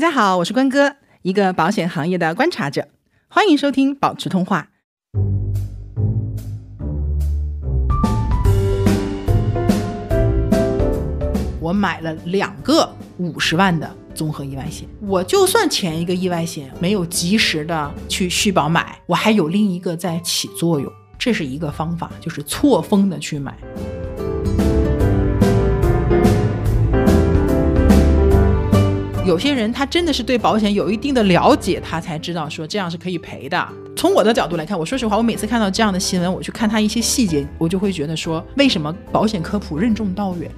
大家好，我是关哥，一个保险行业的观察者，欢迎收听保持通话。我买了两个五十万的综合意外险，我就算前一个意外险没有及时的去续保买，我还有另一个在起作用，这是一个方法，就是错峰的去买。有些人他真的是对保险有一定的了解，他才知道说这样是可以赔的。从我的角度来看，我说实话，我每次看到这样的新闻，我去看他一些细节，我就会觉得说，为什么保险科普任重道远？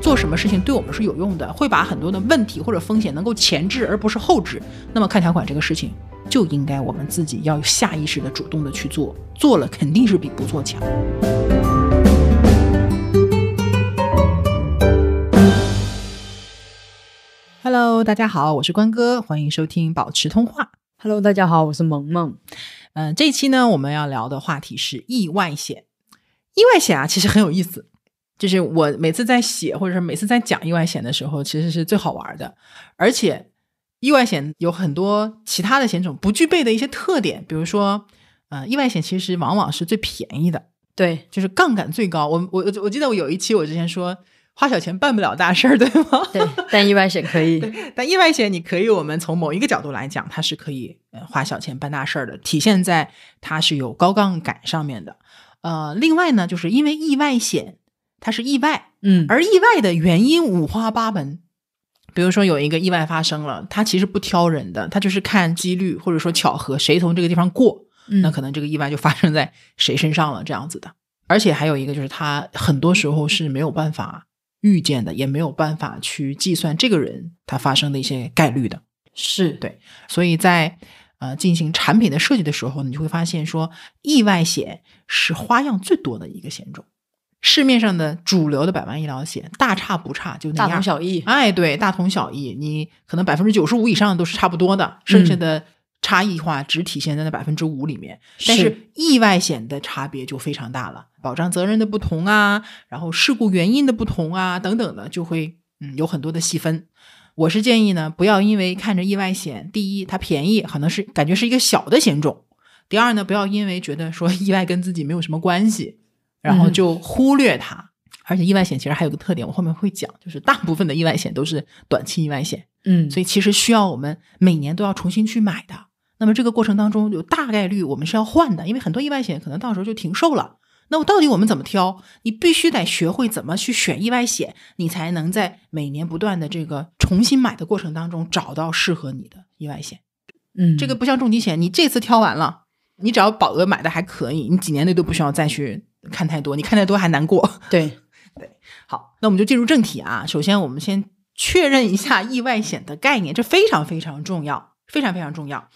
做什么事情对我们是有用的，会把很多的问题或者风险能够前置而不是后置。那么看条款这个事情，就应该我们自己要下意识的主动的去做，做了肯定是比不做强。Hello，大家好，我是关哥，欢迎收听保持通话。Hello，大家好，我是萌萌。嗯、这一期呢，我们要聊的话题是意外险。意外险啊，其实很有意思。就是我每次在写，或者是每次在讲意外险的时候，其实是最好玩的。而且，意外险有很多其他的险种不具备的一些特点，比如说，呃，意外险其实往往是最便宜的，对就是杠杆最高。我我我记得我有一期我之前说，花小钱办不了大事儿，对吗？对，但意外险可以。但意外险，你可以，我们从某一个角度来讲，它是可以呃花小钱办大事儿的，体现在它是有高杠杆上面的。呃，另外呢，就是因为意外险它是意外，嗯，而意外的原因五花八门。比如说有一个意外发生了，它其实不挑人的，它就是看几率或者说巧合，谁从这个地方过，那可能这个意外就发生在谁身上了，这样子的。而且还有一个就是，它很多时候是没有办法预见的，也没有办法去计算这个人他发生的一些概率的。是对，所以在呃进行产品的设计的时候，你就会发现说，意外险是花样最多的一个险种。市面上的主流的百万医疗险大差不差，就那样大同小异。哎，对，大同小异。你可能百分之九十五以上都是差不多的，剩下的差异化只体现在那百分之五里面。但是是意外险的差别就非常大了，保障责任的不同啊，然后事故原因的不同啊，等等的，就会嗯有很多的细分。我是建议呢，不要因为看着意外险，第一它便宜，可能是感觉是一个小的险种；第二呢，不要因为觉得说意外跟自己没有什么关系，然后嗯就忽略它。而且意外险其实还有个特点，我后面会讲，就是大部分的意外险都是短期意外险，嗯，所以其实需要我们每年都要重新去买的。那么这个过程当中有大概率我们是要换的，因为很多意外险可能到时候就停售了。那我到底我们怎么挑？你必须得学会怎么去选意外险，你才能在每年不断的这个重新买的过程当中找到适合你的意外险。嗯，这个不像重疾险，你这次挑完了，你只要保额买的还可以，你几年内都不需要再去看太多，你看太多还难过。对 对，好，那我们就进入正题啊。首先，我们先确认一下意外险的概念，这非常非常重要，非常非常重要。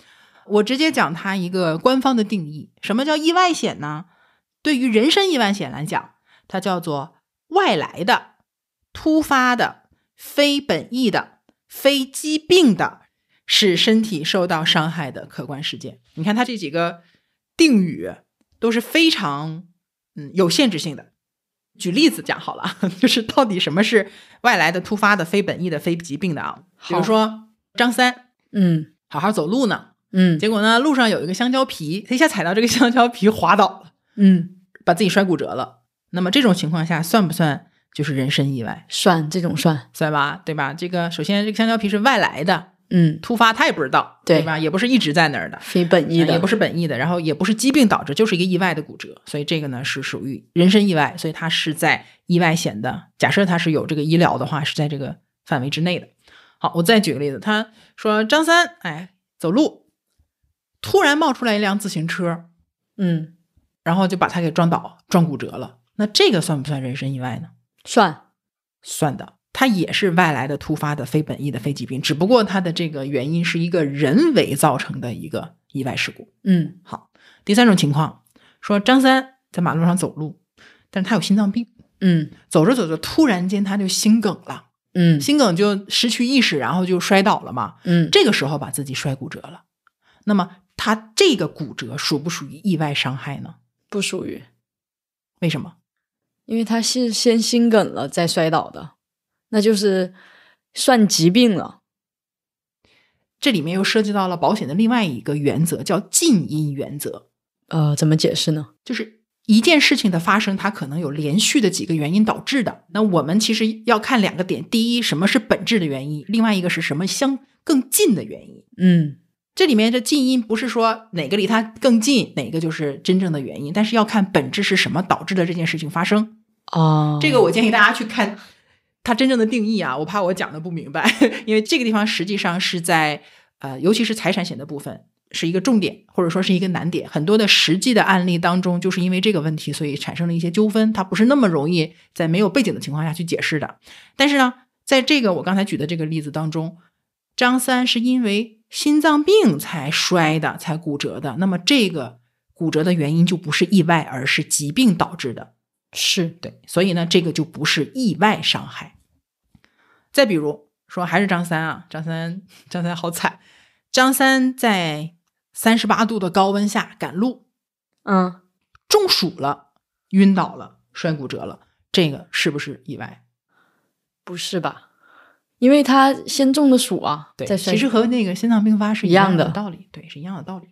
我直接讲它一个官方的定义：什么叫意外险呢？对于人身意外险来讲，它叫做外来的、突发的、非本意的、非疾病的，使身体受到伤害的客观事件。你看它这几个定语都是非常嗯有限制性的。举例子讲好了，就是到底什么是外来的、突发的、非本意的、非疾病的啊？比如说张三嗯好好走路呢，嗯结果呢路上有一个香蕉皮，他一下踩到这个香蕉皮滑倒了，嗯，把自己摔骨折了。那么这种情况下算不算就是人身意外？算这种算。算吧，对吧？这个首先这个香蕉皮是外来的，嗯，突发他也不知道，对吧？也不是一直在那儿的，非本意的，也不是本意的，然后也不是疾病导致，就是一个意外的骨折，所以这个呢是属于人身意外，所以它是在意外险的。假设它是有这个医疗的话，是在这个范围之内的。好，我再举个例子，他说张三哎走路，突然冒出来一辆自行车，嗯，然后就把他给撞倒，撞骨折了。那这个算不算人身意外呢？算。算的，它也是外来的、突发的、非本意的、非疾病，只不过它的这个原因是一个人为造成的一个意外事故。嗯好，第三种情况，说张三在马路上走路，但是他有心脏病，嗯走着走着突然间他就心梗了，嗯心梗就失去意识，然后就摔倒了嘛。嗯，这个时候把自己摔骨折了，那么他这个骨折属不属于意外伤害呢？不属于，为什么？因为他是先心梗了再摔倒的，那就是算疾病了。这里面又涉及到了保险的另外一个原则，叫近因原则。呃，怎么解释呢？就是一件事情的发生，它可能有连续的几个原因导致的。那我们其实要看两个点：第一，什么是本质的原因；另外一个是什么相更近的原因。嗯，这里面的近因不是说哪个离它更近，哪个就是真正的原因，但是要看本质是什么导致的这件事情发生。哦，这个我建议大家去看它真正的定义啊，我怕我讲的不明白，因为这个地方实际上是在呃，尤其是财产险的部分是一个重点，或者说是一个难点。很多的实际的案例当中，就是因为这个问题，所以产生了一些纠纷，它不是那么容易在没有背景的情况下去解释的。但是呢，在这个我刚才举的这个例子当中，张三是因为心脏病才摔的，才骨折的，那么这个骨折的原因就不是意外，而是疾病导致的。是对，所以呢，这个就不是意外伤害。再比如说，还是张三啊，张三，张三好惨，张三在三十八度的高温下赶路，嗯，中暑了，晕倒了，摔骨折了，这个是不是意外？不是吧？因为他先中的暑啊，对，其实和那个心脏病发是一样的道理，对，是一样的道理。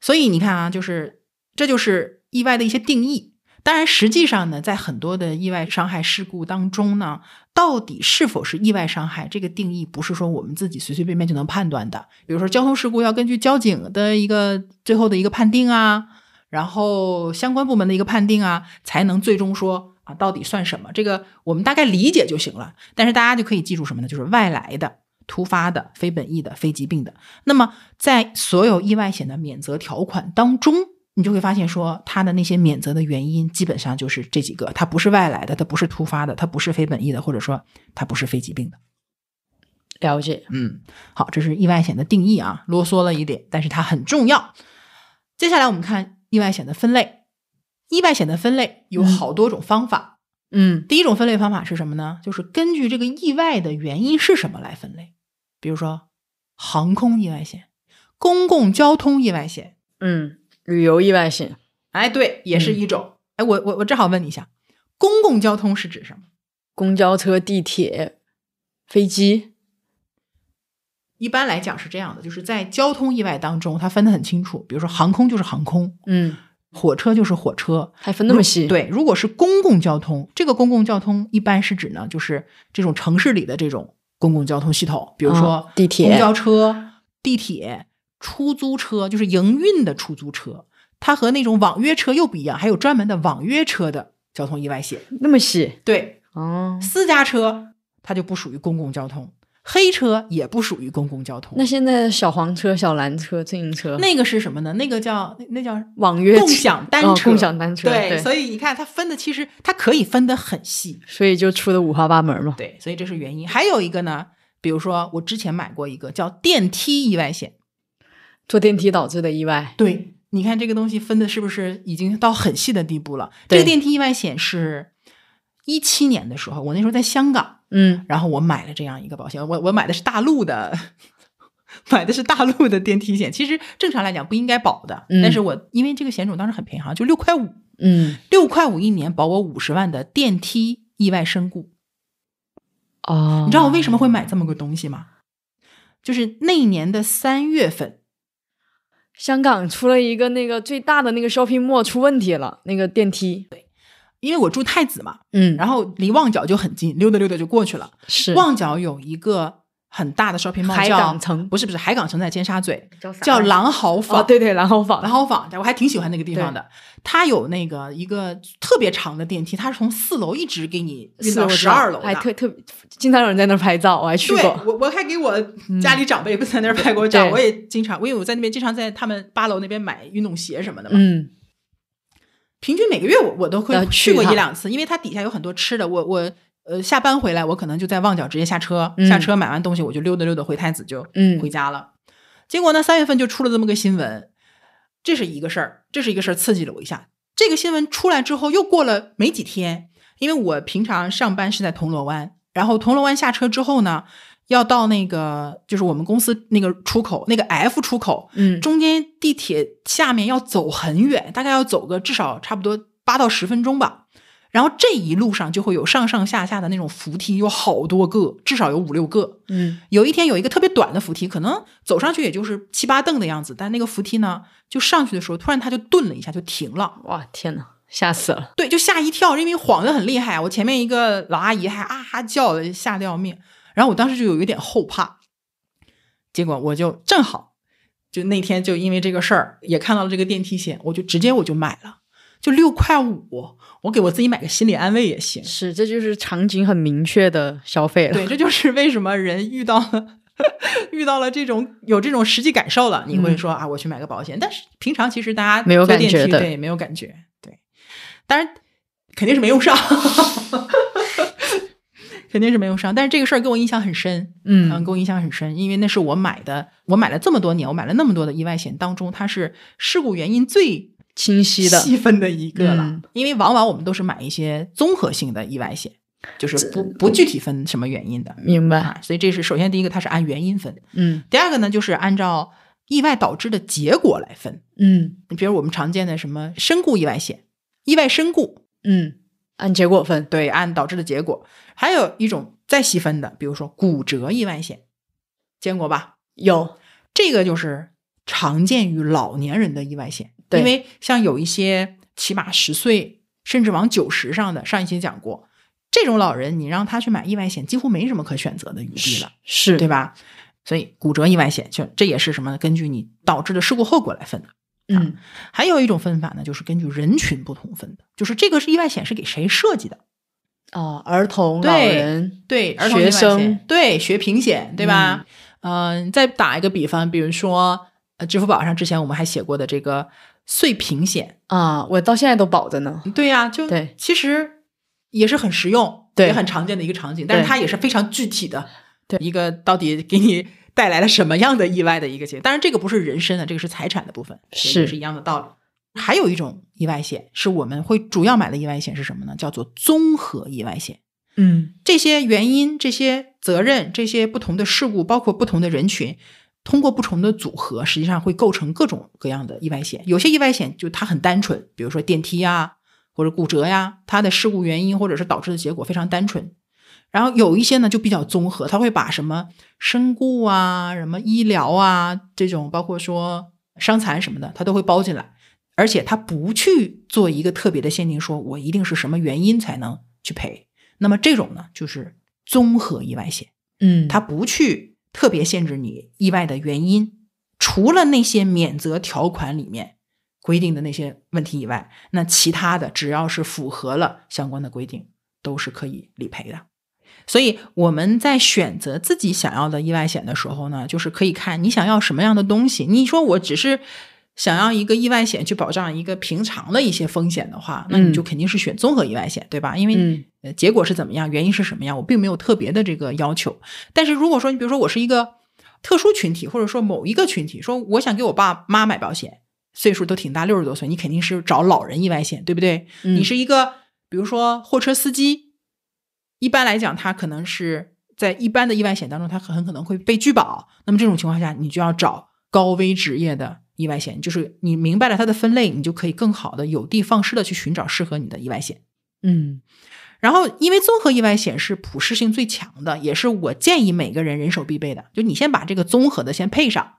所以你看啊，就是这就是意外的一些定义。当然，实际上呢，在很多的意外伤害事故当中呢，到底是否是意外伤害，这个定义不是说我们自己随随便便就能判断的。比如说交通事故，要根据交警的一个最后的一个判定啊，然后相关部门的一个判定啊，才能最终说啊，到底算什么？这个我们大概理解就行了。但是大家就可以记住什么呢？就是外来的、突发的、非本意的、非疾病的。那么在所有意外险的免责条款当中。你就会发现，说它的那些免责的原因基本上就是这几个，它不是外来的，它不是突发的，它不是非本意的，或者说它不是非疾病的。了解。嗯，好，这是意外险的定义啊，啰嗦了一点，但是它很重要。接下来我们看意外险的分类，意外险的分类有好多种方法。嗯第一种分类方法是什么呢？就是根据这个意外的原因是什么来分类，比如说航空意外险、公共交通意外险。嗯，旅游意外险，哎，对，也是一种。哎，我我我正好问你一下，公共交通是指什么？公交车、地铁、飞机。一般来讲是这样的，就是在交通意外当中，它分得很清楚。比如说航空就是航空，嗯，火车就是火车，还分那么细？，对，如果是公共交通，这个公共交通一般是指呢，就是这种城市里的这种公共交通系统，比如说哦地铁公交车、地铁、出租车，就是营运的出租车，它和那种网约车又不一样，还有专门的网约车的交通意外险。那么细。对，哦，私家车它就不属于公共交通，黑车也不属于公共交通。那现在小黄车、小蓝车、自行车，那个是什么呢？那个叫那那叫网约车共享单哦车，共享单车，对，对，所以你看它分的其实它可以分得很细，所以就出的五花八门嘛。对，所以这是原因。还有一个呢，比如说我之前买过一个叫电梯意外险，坐电梯导致的意外，对，你看这个东西分的是不是已经到很细的地步了？这个电梯意外险是一七年的时候，我那时候在香港，嗯，然后我买了这样一个保险，我我买的是大陆的，买的是大陆的电梯险。其实正常来讲不应该保的，嗯但是我因为这个险种当时很便宜，好像就六块五，嗯，六块五一年保我五十万的电梯意外身故。哦，你知道我为什么会买这么个东西吗？就是那一年的三月份，香港出了一个那个最大的那个 shopping mall 出问题了，那个电梯，因为我住太子嘛，嗯，然后离旺角就很近，溜达溜达就过去了。是旺角有一个很大的 shopping mall，海叫港城不是不是海港城在尖沙咀，叫啥叫狼嚎坊。哦，对对，狼豪坊，狼嚎坊，我还挺喜欢那个地方的。它有那个一个特别长的电梯，它是从四楼一直给你运到十二楼的。还特特经常有人在那儿拍照，我还去对过。我，我还给我家里长辈不 在那儿拍过照，对我也经常，因为我在那边经常在他们八楼那边买运动鞋什么的嘛。嗯，平均每个月我我都会去去过一两次，因为它底下有很多吃的。我我呃下班回来，我可能就在旺角直接下车，嗯下车买完东西我就溜达溜达回太子就嗯回家了。结果呢，三月份就出了这么个新闻，这是一个事儿，这是一个事儿刺激了我一下。这个新闻出来之后，又过了没几天，因为我平常上班是在铜锣湾，然后铜锣湾下车之后呢，要到那个就是我们公司那个出口那个 F 出口，嗯，中间地铁下面要走很远，大概要走个至少差不多八到十分钟吧。然后这一路上就会有上上下下的那种扶梯，有好多个，至少有五六个。嗯有一天有一个特别短的扶梯，可能走上去也就是七八蹬的样子，但那个扶梯呢，就上去的时候，突然它就顿了一下，就停了。哇天呐，吓死了！对，就吓一跳，因为晃得很厉害。我前面一个老阿姨还啊啊叫的，吓得要命。然后我当时就有一点后怕，结果我就正好就那天就因为这个事儿也看到了这个电梯险，我就直接我就买了，就六块五，我给我自己买个心理安慰也行。是，这就是场景很明确的消费了。对，这就是为什么人遇到了 遇到了这种有这种实际感受了，你会说、啊，我去买个保险。但是平常其实大家没有感觉对，没有感觉。对，当然肯定是没用上，肯定是没用上。但是这个事儿给我印象很深，嗯给我印象很深，因为那是我买的，我买了这么多年，我买了那么多的意外险当中，它是事故原因最清晰的，细分的一个了。嗯因为往往我们都是买一些综合性的意外险，就是不不具体分什么原因的。明白？啊，所以这是首先第一个，它是按原因分；嗯第二个呢，就是按照意外导致的结果来分。嗯你比如我们常见的什么身故意外险、意外身故，嗯，按结果分。对，按导致的结果；还有一种再细分的，比如说骨折意外险，见过吧？有，这个就是常见于老年人的意外险，对因为像有一些起码十岁甚至往九十上的，上一期讲过，这种老人你让他去买意外险，几乎没什么可选择的余地了。是对吧？所以骨折意外险就这也是什么呢？根据你导致的事故后果来分的。嗯。还有一种分法呢，就是根据人群不同分的，就是这个是意外险是给谁设计的？啊，儿童、对老人，对，儿童学生，对，学平险，对吧？嗯、再打一个比方，比如说，呃，支付宝上之前我们还写过的这个碎屏险，啊，我到现在都保着呢。对呀、就对。其实也是很实用，对。也很常见的一个场景，但是它也是非常具体的，对。一个到底给你带来了什么样的意外的一个结果。当然，这个不是人身的，这个是财产的部分，是是一样的道理。还有一种意外险是我们会主要买的意外险是什么呢？叫做综合意外险。嗯这些原因、这些责任、这些不同的事故，包括不同的人群，通过不同的组合，实际上会构成各种各样的意外险。有些意外险就它很单纯，比如说电梯呀，或者骨折呀，它的事故原因或者是导致的结果非常单纯。然后有一些呢就比较综合，他会把什么身故啊、什么医疗啊这种，包括说伤残什么的，他都会包进来。而且他不去做一个特别的限定，说我一定是什么原因才能去赔。那么这种呢，就是综合意外险，嗯，他不去特别限制你意外的原因，除了那些免责条款里面规定的那些问题以外，那其他的只要是符合了相关的规定，都是可以理赔的。所以我们在选择自己想要的意外险的时候呢，就是可以看你想要什么样的东西。你说我只是想要一个意外险去保障一个平常的一些风险的话，那你就肯定是选综合意外险，对吧？因为结果是怎么样，原因是什么样，我并没有特别的这个要求。但是如果说你比如说我是一个特殊群体，或者说某一个群体，说我想给我爸妈买保险，岁数都挺大，六十多岁，你肯定是找老人意外险，对不对？嗯你是一个比如说货车司机，一般来讲它可能是在一般的意外险当中，它很可能会被拒保。那么这种情况下，你就要找高危职业的意外险，就是你明白了它的分类，你就可以更好的有的放矢的去寻找适合你的意外险。嗯然后，因为综合意外险是普适性最强的，也是我建议每个人人手必备的。就你先把这个综合的先配上，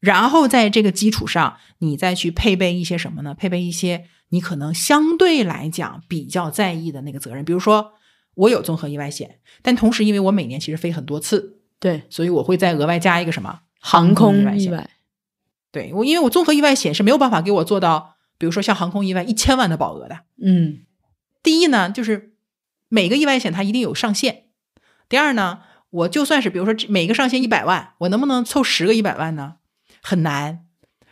然后在这个基础上，你再去配备一些什么呢？配备一些你可能相对来讲比较在意的那个责任。比如说，我有综合意外险，但同时因为我每年其实飞很多次，对，所以我会再额外加一个什么航空意外险。外，对我，因为我综合意外险是没有办法给我做到，比如说像航空意外一千万的保额的。嗯第一呢，就是每个意外险它一定有上限。第二呢，我就算是比如说这每个上限一百万，我能不能凑十个一百万呢？很难。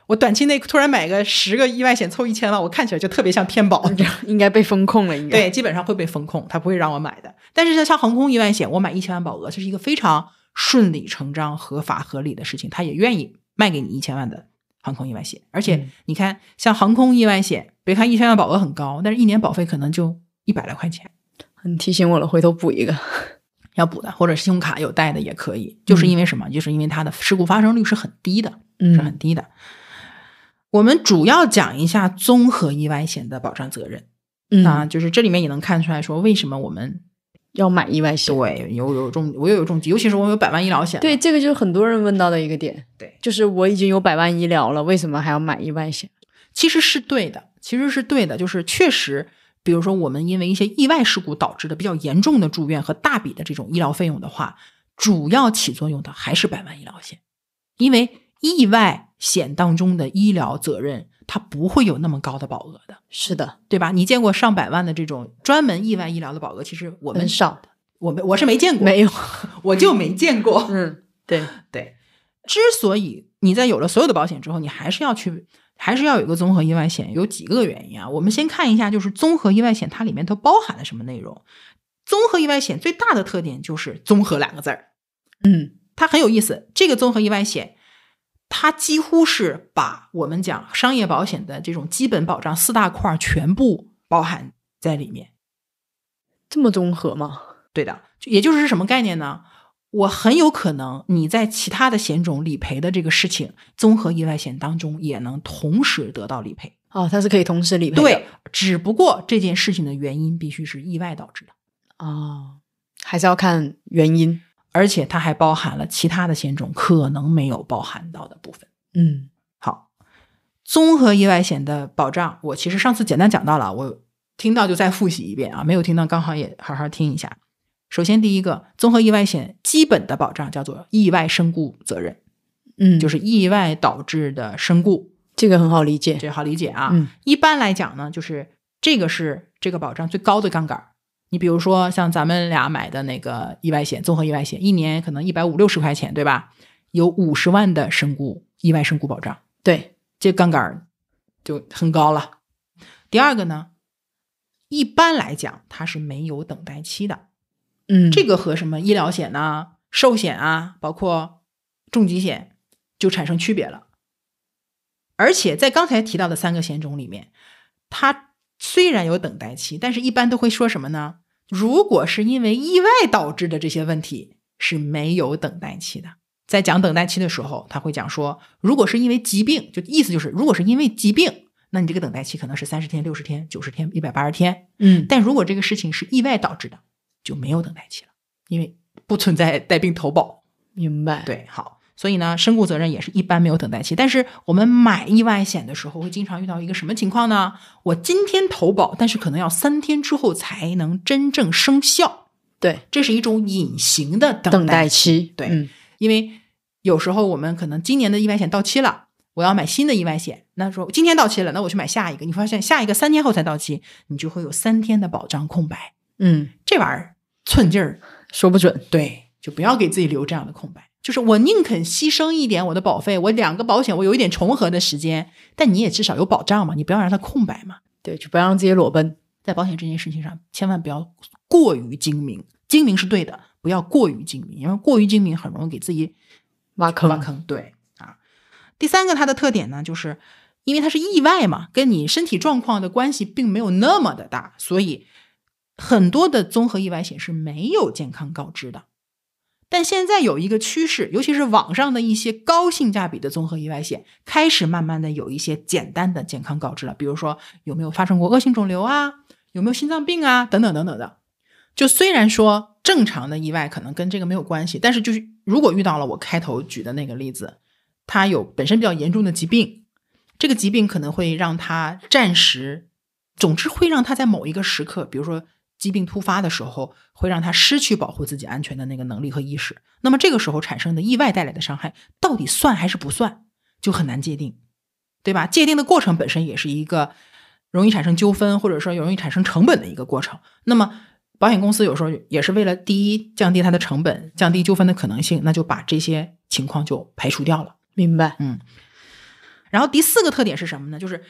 我短期内突然买个十个意外险凑一千万，我看起来就特别像骗保。应该被风控了，应该对，基本上会被风控，他不会让我买的。但是像航空意外险，我买一千万保额，这是一个非常顺理成章、合法合理的事情，他也愿意卖给你一千万的航空意外险。而且嗯你看，像航空意外险，别看一千万保额很高，但是一年保费可能就一百来块钱。你提醒我了，回头补一个。要补的，或者信用卡有贷的也可以，就是因为什么？就是因为它的事故发生率是很低的，是很嗯低的。我们主要讲一下综合意外险的保障责任。嗯啊，就是这里面也能看出来说，为什么我们要买意外险。对有有重，我又有重疾，尤其是我有百万医疗险，对，，这个就是很多人问到的一个点。对，就是我已经有百万医疗了，为什么还要买意外险？其实是对的，其实是对的，就是确实，比如说我们因为一些意外事故导致的比较严重的住院和大笔的这种医疗费用的话，主要起作用的还是百万医疗险，因为意外险当中的医疗责任它不会有那么高的保额的，是的，对吧？你见过上百万的这种专门意外医疗的保额？其实我们很少的，我们我是没见过，没有。我就没见过。嗯，对，对，之所以你在有了所有的保险之后，你还是要去，还是要有一个综合意外险，有几个原因啊。我们先看一下，就是综合意外险它里面都包含了什么内容。综合意外险最大的特点就是“综合”两个字儿，嗯它很有意思。这个综合意外险，它几乎是把我们讲商业保险的这种基本保障四大块儿全部包含在里面。这么综合吗？对的，也就是什么概念呢？我很有可能你在其他的险种理赔的这个事情，综合意外险当中也能同时得到理赔。哦，它是可以同时理赔的。对，只不过这件事情的原因必须是意外导致的，哦，还是要看原因。而且它还包含了其他的险种可能没有包含到的部分。嗯好，综合意外险的保障，我其实上次简单讲到了，我听到就再复习一遍啊，没有听到刚好也好好听一下。首先，第一个，综合意外险基本的保障叫做意外身故责任，嗯，就是是意外导致的身故，这个很好理解。这好理解啊。嗯一般来讲呢，就是这个是这个保障最高的杠杆儿。你比如说像咱们俩买的那个意外险，综合意外险，一年可能一百五六十块钱，对吧？有五十万的身故意外身故保障，对，这杠杆就很高了。第二个呢，一般来讲它是没有等待期的，嗯，这个和什么医疗险呐、寿险啊，包括重疾险就产生区别了。而且在刚才提到的三个险种里面，它虽然有等待期，但是一般都会说什么呢？如果是因为意外导致的这些问题是没有等待期的。在讲等待期的时候，他会讲说，如果是因为疾病，就意思就是，如果是因为疾病，那你这个等待期可能是三十天、六十天、九十天、一百八十天。嗯但如果这个事情是意外导致的，就没有等待期了，因为不存在带病投保。明白。，对，好，所以呢，身故责任也是一般没有等待期。但是我们买意外险的时候，会经常遇到一个什么情况呢？我今天投保，但是可能要三天之后才能真正生效，对，这是一种隐形的等待期。对嗯因为有时候我们可能今年的意外险到期了，我要买新的意外险，那说今天到期了，那我去买下一个，你发现下一个三天后才到期，你就会有三天的保障空白，嗯，这玩意儿寸劲儿，说不准。对，就不要给自己留这样的空白。就是我宁肯牺牲一点我的保费，我两个保险我有一点重合的时间，但你也至少有保障嘛，你不要让它空白嘛。对，就不要让自己裸奔。在保险这件事情上，千万不要过于精明，精明是对的，不要过于精明，因为过于精明很容易给自己挖坑。挖坑。对啊，第三个它的特点呢，就是因为它是意外嘛，跟你身体状况的关系并没有那么的大，所以很多的综合意外险是没有健康告知的。但现在有一个趋势，尤其是网上的一些高性价比的综合意外险，开始慢慢的有一些简单的健康告知了，比如说有没有发生过恶性肿瘤啊，有没有心脏病啊，等等等等的。就虽然说正常的意外可能跟这个没有关系，但是就是如果遇到了我开头举的那个例子，他有本身比较严重的疾病，这个疾病可能会让他暂时，总之会让他在某一个时刻，比如说疾病突发的时候，会让他失去保护自己安全的那个能力和意识。那么这个时候产生的意外带来的伤害，到底算还是不算，就很难界定，对吧？界定的过程本身也是一个容易产生纠纷，或者说容易产生成本的一个过程。那么保险公司有时候也是为了第一降低它的成本，降低纠纷的可能性，那就把这些情况就排除掉了。明白。嗯然后第四个特点是什么呢？就是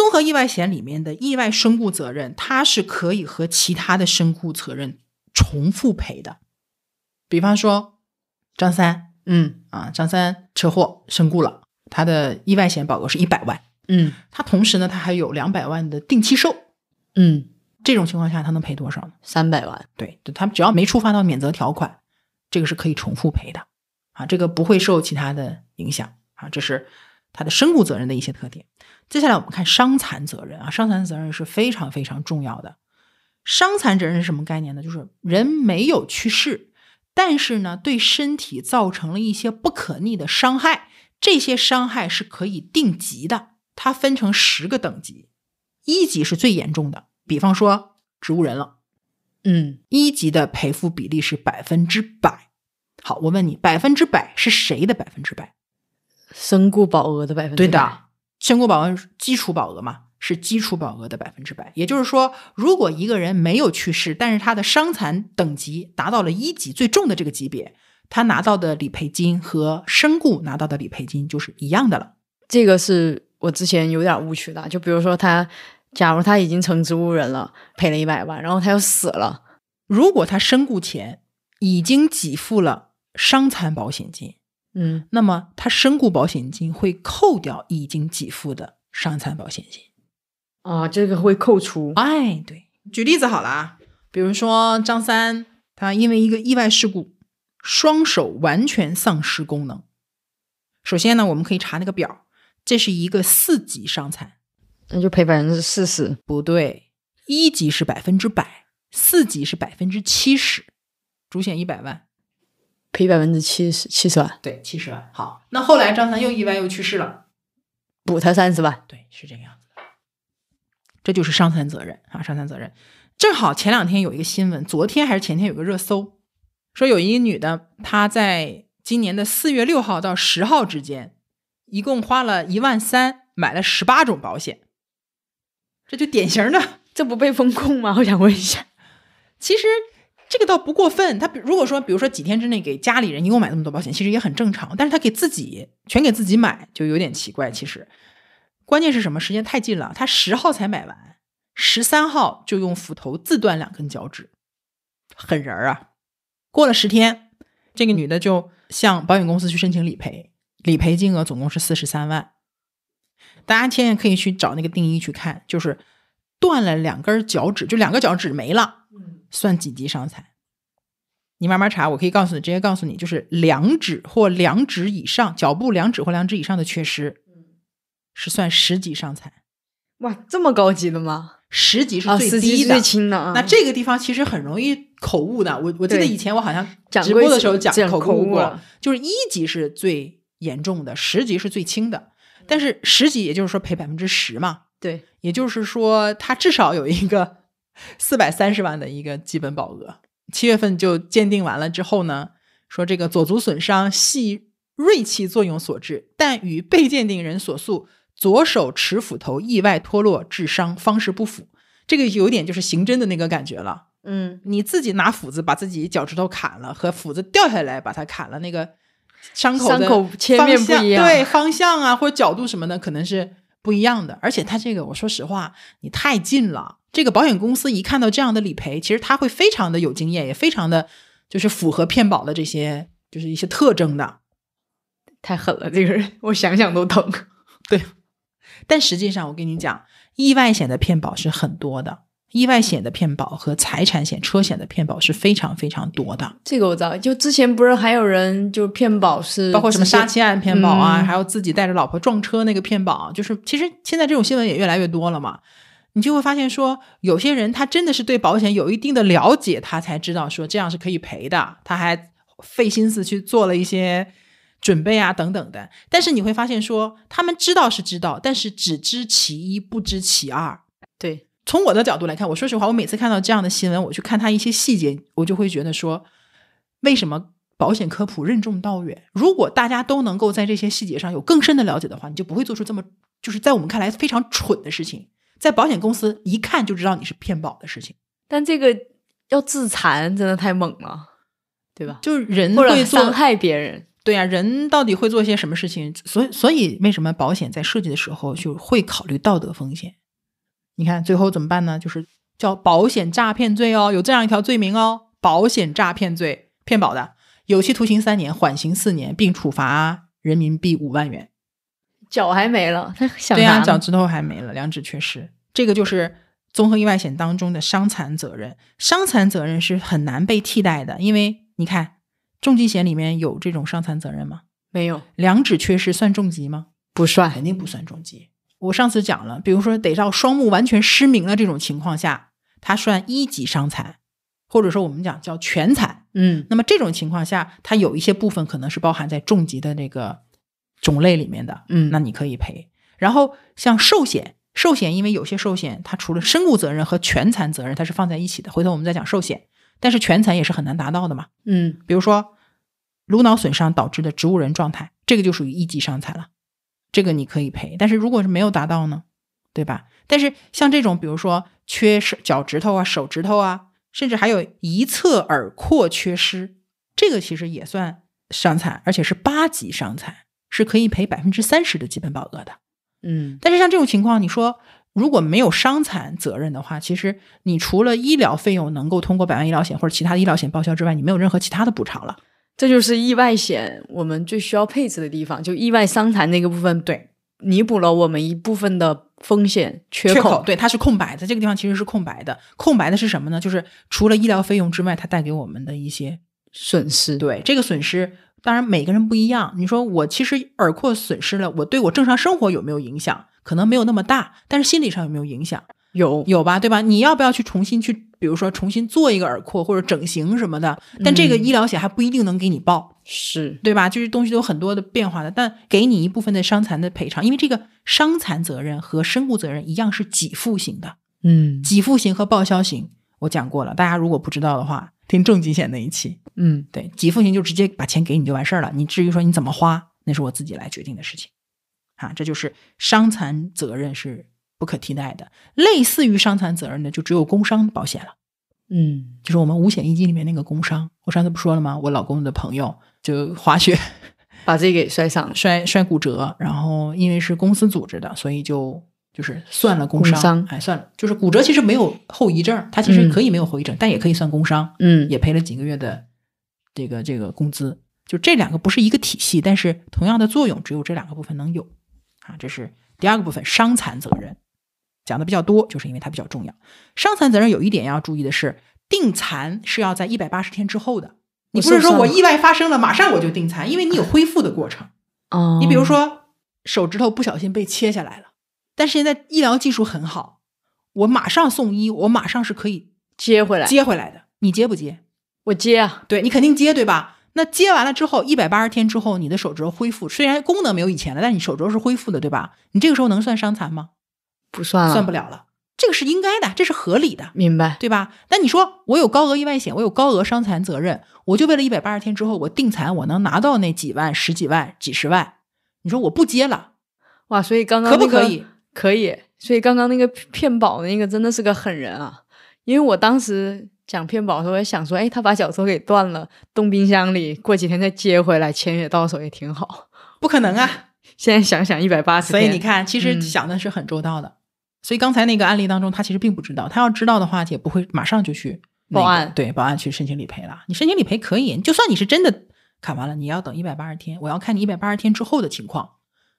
综合意外险里面的意外身故责任，它是可以和其他的身故责任重复赔的。比方说张三嗯啊，张三车祸身故了，他的意外险保额是一百万，嗯他同时呢，他还有两百万的定期寿。嗯，这种情况下，他能赔多少呢？三百万。对，就他只要没触发到免责条款，这个是可以重复赔的啊，这个不会受其他的影响啊，这是它的身故责任的一些特点。接下来我们看伤残责任啊，伤残责任是非常非常重要的。伤残责任是什么概念呢？就是人没有去世，但是呢，对身体造成了一些不可逆的伤害，这些伤害是可以定级的。它分成十个等级，一级是最严重的，比方说植物人了，嗯，一级的赔付比例是百分之百。好，我问你，百分之百是谁的百分之百？身故保额的百分之对的，身故保额基础保额嘛，是基础保额的百分之百。也就是说，如果一个人没有去世，但是他的伤残等级达到了一级最重的这个级别，他拿到的理赔金和身故拿到的理赔金就是一样的了。这个是我之前有点误区的，就比如说他，假如他已经成植物人了，赔了一百万，然后他又死了，如果他身故前已经给付了伤残保险金，嗯，那么他身故保险金会扣掉已经给付的伤残保险金。啊，这个会扣除，哎，对，举例子好了啊，比如说张三，他因为一个意外事故，双手完全丧失功能。首先呢，我们可以查那个表，这是一个四级伤残，那就赔百分之四十，不对，一级是百分之百，四级是百分之七十，主险一百万，赔百分之七十，七十万，对，七十万。好，那后来张三又意外又去世了，补他三十万，对，是这个样子的。这就是伤残责任啊，伤残责任。正好前两天有一个新闻，昨天还是前天有个热搜，说有一个女的，她在今年的四月六号到十号之间，一共花了一万三买了十八种保险，这就典型的。这不被风控吗？我想问一下，其实这个倒不过分，他如果说，比如说几天之内给家里人一共买那么多保险，其实也很正常。但是他给自己全给自己买，就有点奇怪。其实关键是什么？时间太近了，他十号才买完，十三号就用斧头自断两根脚趾，狠人儿啊！过了十天，这个女的就向保险公司去申请理赔，理赔金额总共是四十三万。大家现在可以去找那个定义去看，就是断了两根脚趾，就两个脚趾没了，算几级伤残？你慢慢查，我可以告诉你，直接告诉你，就是两指或两指以上，脚部两指或两指以上的缺失，是算十级伤残。哇，这么高级的吗？十级是啊，最低的，最轻的啊。那这个地方其实很容易口误的。我我记得以前我好像直播的时候讲讲口误过就是一级是最严重的，十级是最轻的。但是十级也就是说赔百分之十嘛，对，也就是说他至少有一个 四百三十万的一个基本保额。七月份就鉴定完了之后呢，说这个左足损伤系锐器作用所致，但与被鉴定人所诉左手持斧头意外脱落致伤方式不符。这个有点就是刑侦的那个感觉了。嗯，你自己拿斧子把自己脚趾头砍了，和斧子掉下来把它砍了，那个伤口的方向不一样对方向啊或者角度什么的可能是不一样的。而且它这个，我说实话，你太近了。这个保险公司一看到这样的理赔，其实他会非常的有经验，也非常的就是符合骗保的这些就是一些特征的。太狠了，这个人，我想想都疼。对但实际上，我跟你讲，意外险的骗保是很多的，意外险的骗保和财产险、车险的骗保是非常非常多的。这个我知道，就之前不是还有人就骗保是包括什么杀妻案骗保啊，嗯还有自己带着老婆撞车那个骗保，就是其实现在这种新闻也越来越多了嘛。你就会发现说，有些人他真的是对保险有一定的了解，他才知道说这样是可以赔的，他还费心思去做了一些准备啊等等的。但是你会发现说，他们知道是知道，但是只知其一，不知其二。对，从我的角度来看，我说实话，我每次看到这样的新闻，我去看它一些细节，我就会觉得说，为什么保险科普任重道远？如果大家都能够在这些细节上有更深的了解的话，你就不会做出这么就是在我们看来非常蠢的事情，在保险公司一看就知道你是骗保的事情。但这个要自残真的太猛了，对吧？就是人会伤害别人，对呀、人到底会做些什么事情？所以，所以为什么保险在设计的时候就会考虑道德风险？你看最后怎么办呢？就是叫保险诈骗罪哦，有这样一条罪名哦，保险诈骗罪，骗保的，有期徒刑三年，缓刑四年，并处罚人民币五万元。脚还没了，他想对呀、脚趾头还没了，两指缺失，这个就是综合意外险当中的伤残责任。伤残责任是很难被替代的，因为你看重疾险里面有这种伤残责任吗？没有，两指缺失算重疾吗？不算。肯定不算重疾。我上次讲了，比如说得到双目完全失明了这种情况下，它算一级伤残，或者说我们讲叫全残。嗯那么这种情况下，它有一些部分可能是包含在重疾的那个种类里面的，嗯那你可以赔。然后像寿险，寿险因为有些寿险它除了身故责任和全残责任，它是放在一起的。回头我们再讲寿险，但是全残也是很难达到的嘛。嗯比如说颅脑损伤导致的植物人状态，这个就属于一级伤残了，这个你可以赔。但是如果是没有达到呢，对吧？但是像这种，比如说缺手脚趾头啊、手指头啊，甚至还有一侧耳廓缺失，这个其实也算伤残，而且是八级伤残，是可以赔百分之三十的基本保额的。嗯但是像这种情况，你说如果没有伤残责任的话，其实你除了医疗费用能够通过百万医疗险或者其他的医疗险报销之外，你没有任何其他的补偿了。这就是意外险我们最需要配置的地方，就意外伤残那个部分，对，弥补了我们一部分的风险缺缺口，对，它是空白的，这个地方其实是空白的。空白的是什么呢？就是除了医疗费用之外，它带给我们的一些损失。对这个损失。当然，每个人不一样。你说我其实耳廓损失了，我对我正常生活有没有影响？可能没有那么大，但是心理上有没有影响？有有吧，对吧？你要不要去重新去，比如说重新做一个耳廓或者整形什么的？但这个嗯医疗险还不一定能给你报，是对吧？就是东西都有很多的变化的，但给你一部分的伤残的赔偿，因为这个伤残责任和身故责任一样是给付型的，嗯给付型和报销型我讲过了，大家如果不知道的话，听重疾险那一期。嗯对，给付型就直接把钱给你就完事儿了，你至于说你怎么花，那是我自己来决定的事情。啊，这就是伤残责任是不可替代的。类似于伤残责任的，就只有工伤保险了，嗯就是我们五险一金里面那个工伤。我上次不说了吗？我老公的朋友就滑雪 把自己给摔伤了。摔摔骨折，然后因为是公司组织的，所以就就是算了工伤。工哎，算了，就是骨折其实没有后遗症，他其实嗯可以没有后遗症，但也可以算工伤。嗯也赔了几个月的这个这个工资。就这两个不是一个体系，但是同样的作用，只有这两个部分能有啊。这是第二个部分，伤残责任讲的比较多，就是因为它比较重要。伤残责任有一点要注意的是，定残是要在一百八十天之后的。你不是说我意外发生了，马上我就定残，因为你有恢复的过程。哦，你比如说手指头不小心被切下来了，但是现在医疗技术很好，我马上送医，我马上是可以接回来，接回来的。你接不接？我接啊。对你肯定接，对吧？那接完了之后，一百八十天之后，你的手指头恢复，虽然功能没有以前了，但你手指头是恢复的，对吧？你这个时候能算伤残吗？不算了，算不了了，这个是应该的，这是合理的，明白？对吧？那你说我有高额意外险，我有高额伤残责任，我就为了一百八十天之后我定残，我能拿到那几万、十几万、几十万，你说我不接了，哇，所以刚刚、可那个、不可以？可以。所以刚刚那个骗保那个真的是个狠人啊！因为我当时讲骗保的时候，我也想说，哎，他把脚趾头给断了，冻冰箱里，过几天再接回来，钱也到手，也挺好。不可能啊！现在想想，一百八十，所以你看，其实嗯想的是很周到的。所以刚才那个案例当中，他其实并不知道，他要知道的话，也不会马上就去、那个报案对，报案去申请理赔了。你申请理赔可以，就算你是真的砍完了，你要等一百八十天，我要看你一百八十天之后的情况。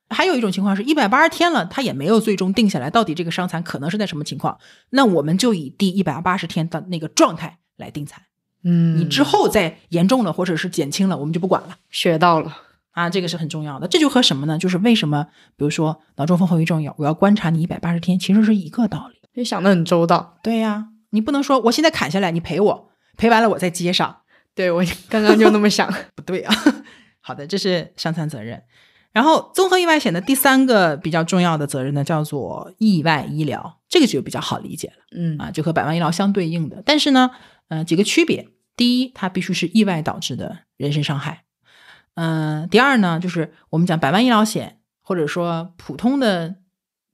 还有一种情况是一百八十天了，他也没有最终定下来，到底这个伤残可能是在什么情况？那我们就以第一百八十天的那个状态来定残。嗯，你之后再严重了或者是减轻了，我们就不管了。学到了，啊，这个是很重要的。这就和什么呢？就是为什么，比如说脑中风后遗症要我要观察你一百八十天，其实是一个道理。你想的很周到。对呀，你不能说我现在砍下来，你赔我，赔完了我再接上，对我刚刚就那么想。不对啊。好的，这是伤残责任。然后综合意外险的第三个比较重要的责任呢，叫做意外医疗，这个就比较好理解了嗯啊，就和百万医疗相对应的。但是呢，呃，几个区别：第一，它必须是意外导致的人身伤害；嗯、第二呢，就是我们讲百万医疗险或者说普通的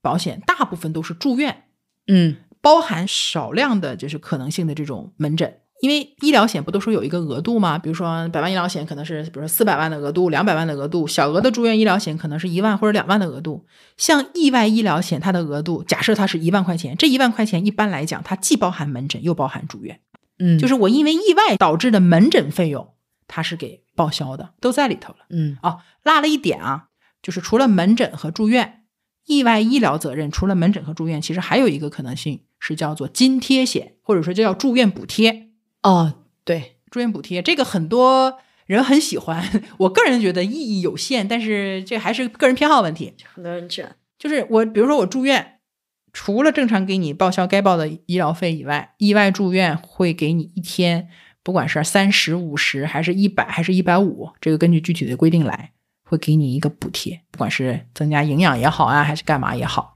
保险，大部分都是住院，嗯包含少量的就是可能性的这种门诊。因为医疗险不都说有一个额度吗？比如说百万医疗险可能是，比如说四百万的额度、两百万的额度，小额的住院医疗险可能是一万或者两万的额度。像意外医疗险，它的额度假设它是一万块钱，这一万块钱一般来讲，它既包含门诊又包含住院，嗯，就是我因为意外导致的门诊费用，它是给报销的，都在里头了。嗯哦，落了一点啊，就是除了门诊和住院，意外医疗责任除了门诊和住院，其实还有一个可能性是叫做津贴险，或者说就叫住院补贴。哦，对，住院补贴这个很多人很喜欢。我个人觉得意义有限，但是这还是个人偏好问题。很多人卷，就是我，比如说我住院，除了正常给你报销该报的医疗费以外，意外住院会给你一天，不管是三十五十还是一百还是一百五，这个根据具体的规定来，会给你一个补贴，不管是增加营养也好啊，还是干嘛也好。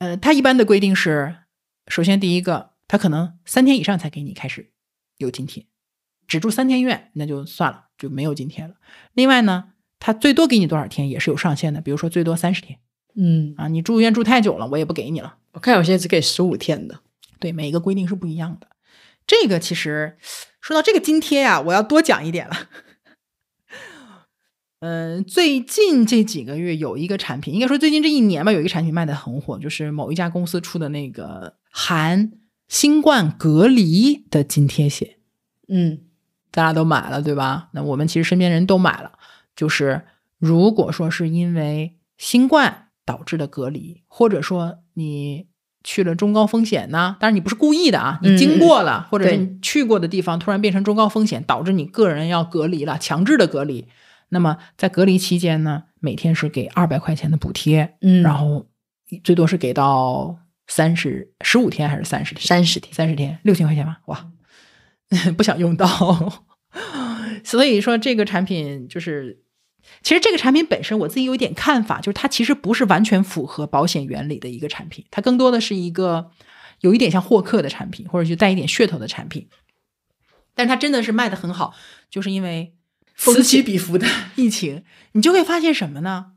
呃，它一般的规定是，首先第一个，它可能三天以上才给你开始有津贴，只住三天院那就算了，就没有津贴了。另外呢，它最多给你多少天也是有上限的，比如说最多三十天嗯，啊，你住院住太久了，我也不给你了。我看有些只给十五天的，对，每一个规定是不一样的。这个其实说到这个津贴呀、我要多讲一点了。嗯，最近这几个月有一个产品，应该说最近这一年吧，有一个产品卖的很火，就是某一家公司出的那个含新冠隔离的津贴险，嗯大家都买了，对吧？那我们其实身边人都买了，就是如果说是因为新冠导致的隔离，或者说你去了中高风险呢，但是你不是故意的啊，你经过了，或者是你去过的地方突然变成中高风险，导致你个人要隔离了，强制的隔离。那么在隔离期间呢，每天是给二百块钱的补贴，嗯然后最多是给到三十十五天还是三十天？三十天，三十天，六千块钱吧，哇，不想用到。所以说这个产品就是，其实这个产品本身我自己有一点看法，就是它其实不是完全符合保险原理的一个产品，它更多的是一个有一点像获客的产品，或者就带一点噱头的产品。但是它真的是卖的很好，就是因为此起彼伏的疫情，你就会发现什么呢？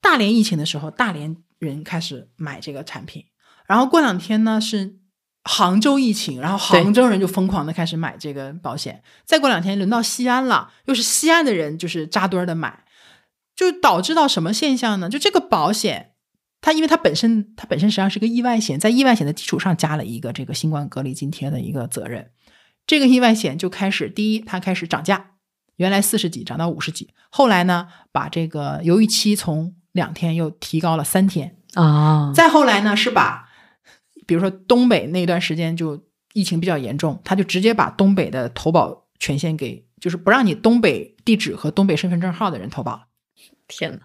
大连疫情的时候，大连人开始买这个产品，然后过两天呢是杭州疫情，然后杭州人就疯狂的开始买这个保险，再过两天轮到西安了，又是西安的人就是扎堆儿的买，就导致到什么现象呢？就这个保险，它因为它本身它本身实际上是个意外险，在意外险的基础上加了一个这个新冠隔离津贴的一个责任，这个意外险就开始第一，它开始涨价，原来四十几涨到五十几，后来呢把这个犹豫期从两天又提高了三天，啊，再后来呢，是把比如说东北那段时间就疫情比较严重，他就直接把东北的投保权限给，就是不让你东北地址和东北身份证号的人投保了，天呐，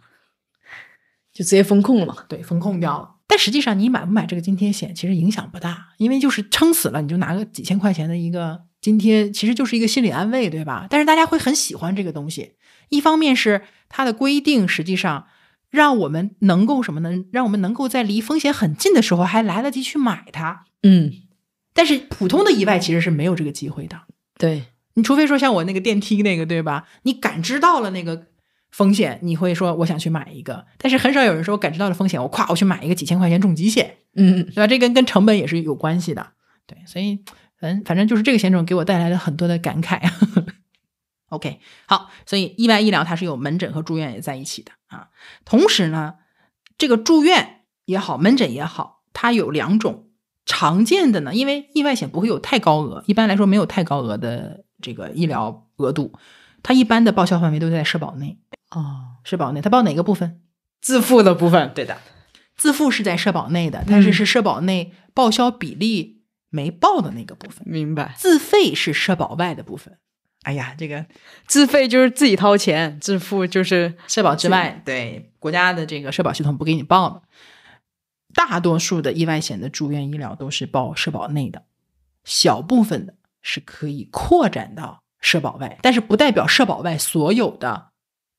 就直接封控了嘛，对，封控掉了。但实际上，你买不买这个津贴险，其实影响不大，因为就是撑死了，你就拿个几千块钱的一个津贴，其实就是一个心理安慰，对吧？但是大家会很喜欢这个东西，一方面是它的规定，实际上让我们能够什么呢？让我们能够在离风险很近的时候还来得及去买它。嗯，但是普通的意外其实是没有这个机会的，对，你除非说像我那个电梯那个，对吧？你感知到了那个风险，你会说我想去买一个，但是很少有人说我感知到了风险，我咵我去买一个几千块钱重疾险，嗯，对吧？这跟跟成本也是有关系的，对，所以嗯反正就是这个险种给我带来了很多的感慨。OK，好，所以意外医疗它是有门诊和住院也在一起的啊。同时呢，这个住院也好，门诊也好，它有两种常见的呢，因为意外险不会有太高额，一般来说没有太高额的这个医疗额度，它一般的报销范围都在社保内。哦，社保内，它报哪个部分？自付的部分，对的，自付是在社保内的，但是嗯是社保内报销比例没报的那个部分，明白，自费是社保外的部分。哎呀，这个自费就是自己掏钱，自付就是社保之外，对国家的这个社保系统不给你报的。大多数的意外险的住院医疗都是报社保内的，小部分的是可以扩展到社保外，但是不代表社保外所有的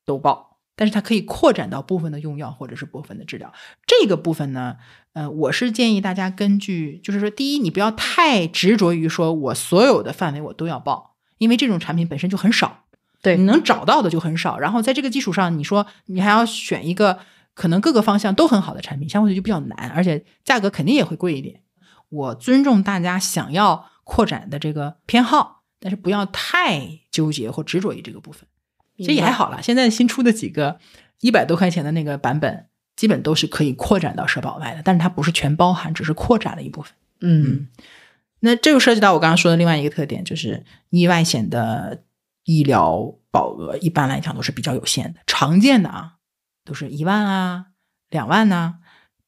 都报，但是它可以扩展到部分的用药或者是部分的治疗。这个部分呢，呃，我是建议大家根据，就是说，第一，你不要太执着于说我所有的范围我都要报，因为这种产品本身就很少。对你能找到的就很少。然后在这个基础上，你说你还要选一个可能各个方向都很好的产品，相对就比较难，而且价格肯定也会贵一点。我尊重大家想要扩展的这个偏好，但是不要太纠结或执着于这个部分。其实也还好啦，现在新出的几个一百多块钱的那个版本，基本都是可以扩展到社保外的，但是它不是全包含，只是扩展了一部分。嗯那这就涉及到我刚刚说的另外一个特点，就是意外险的医疗保额一般来讲都是比较有限的，常见的啊都是一万啊、两万呐、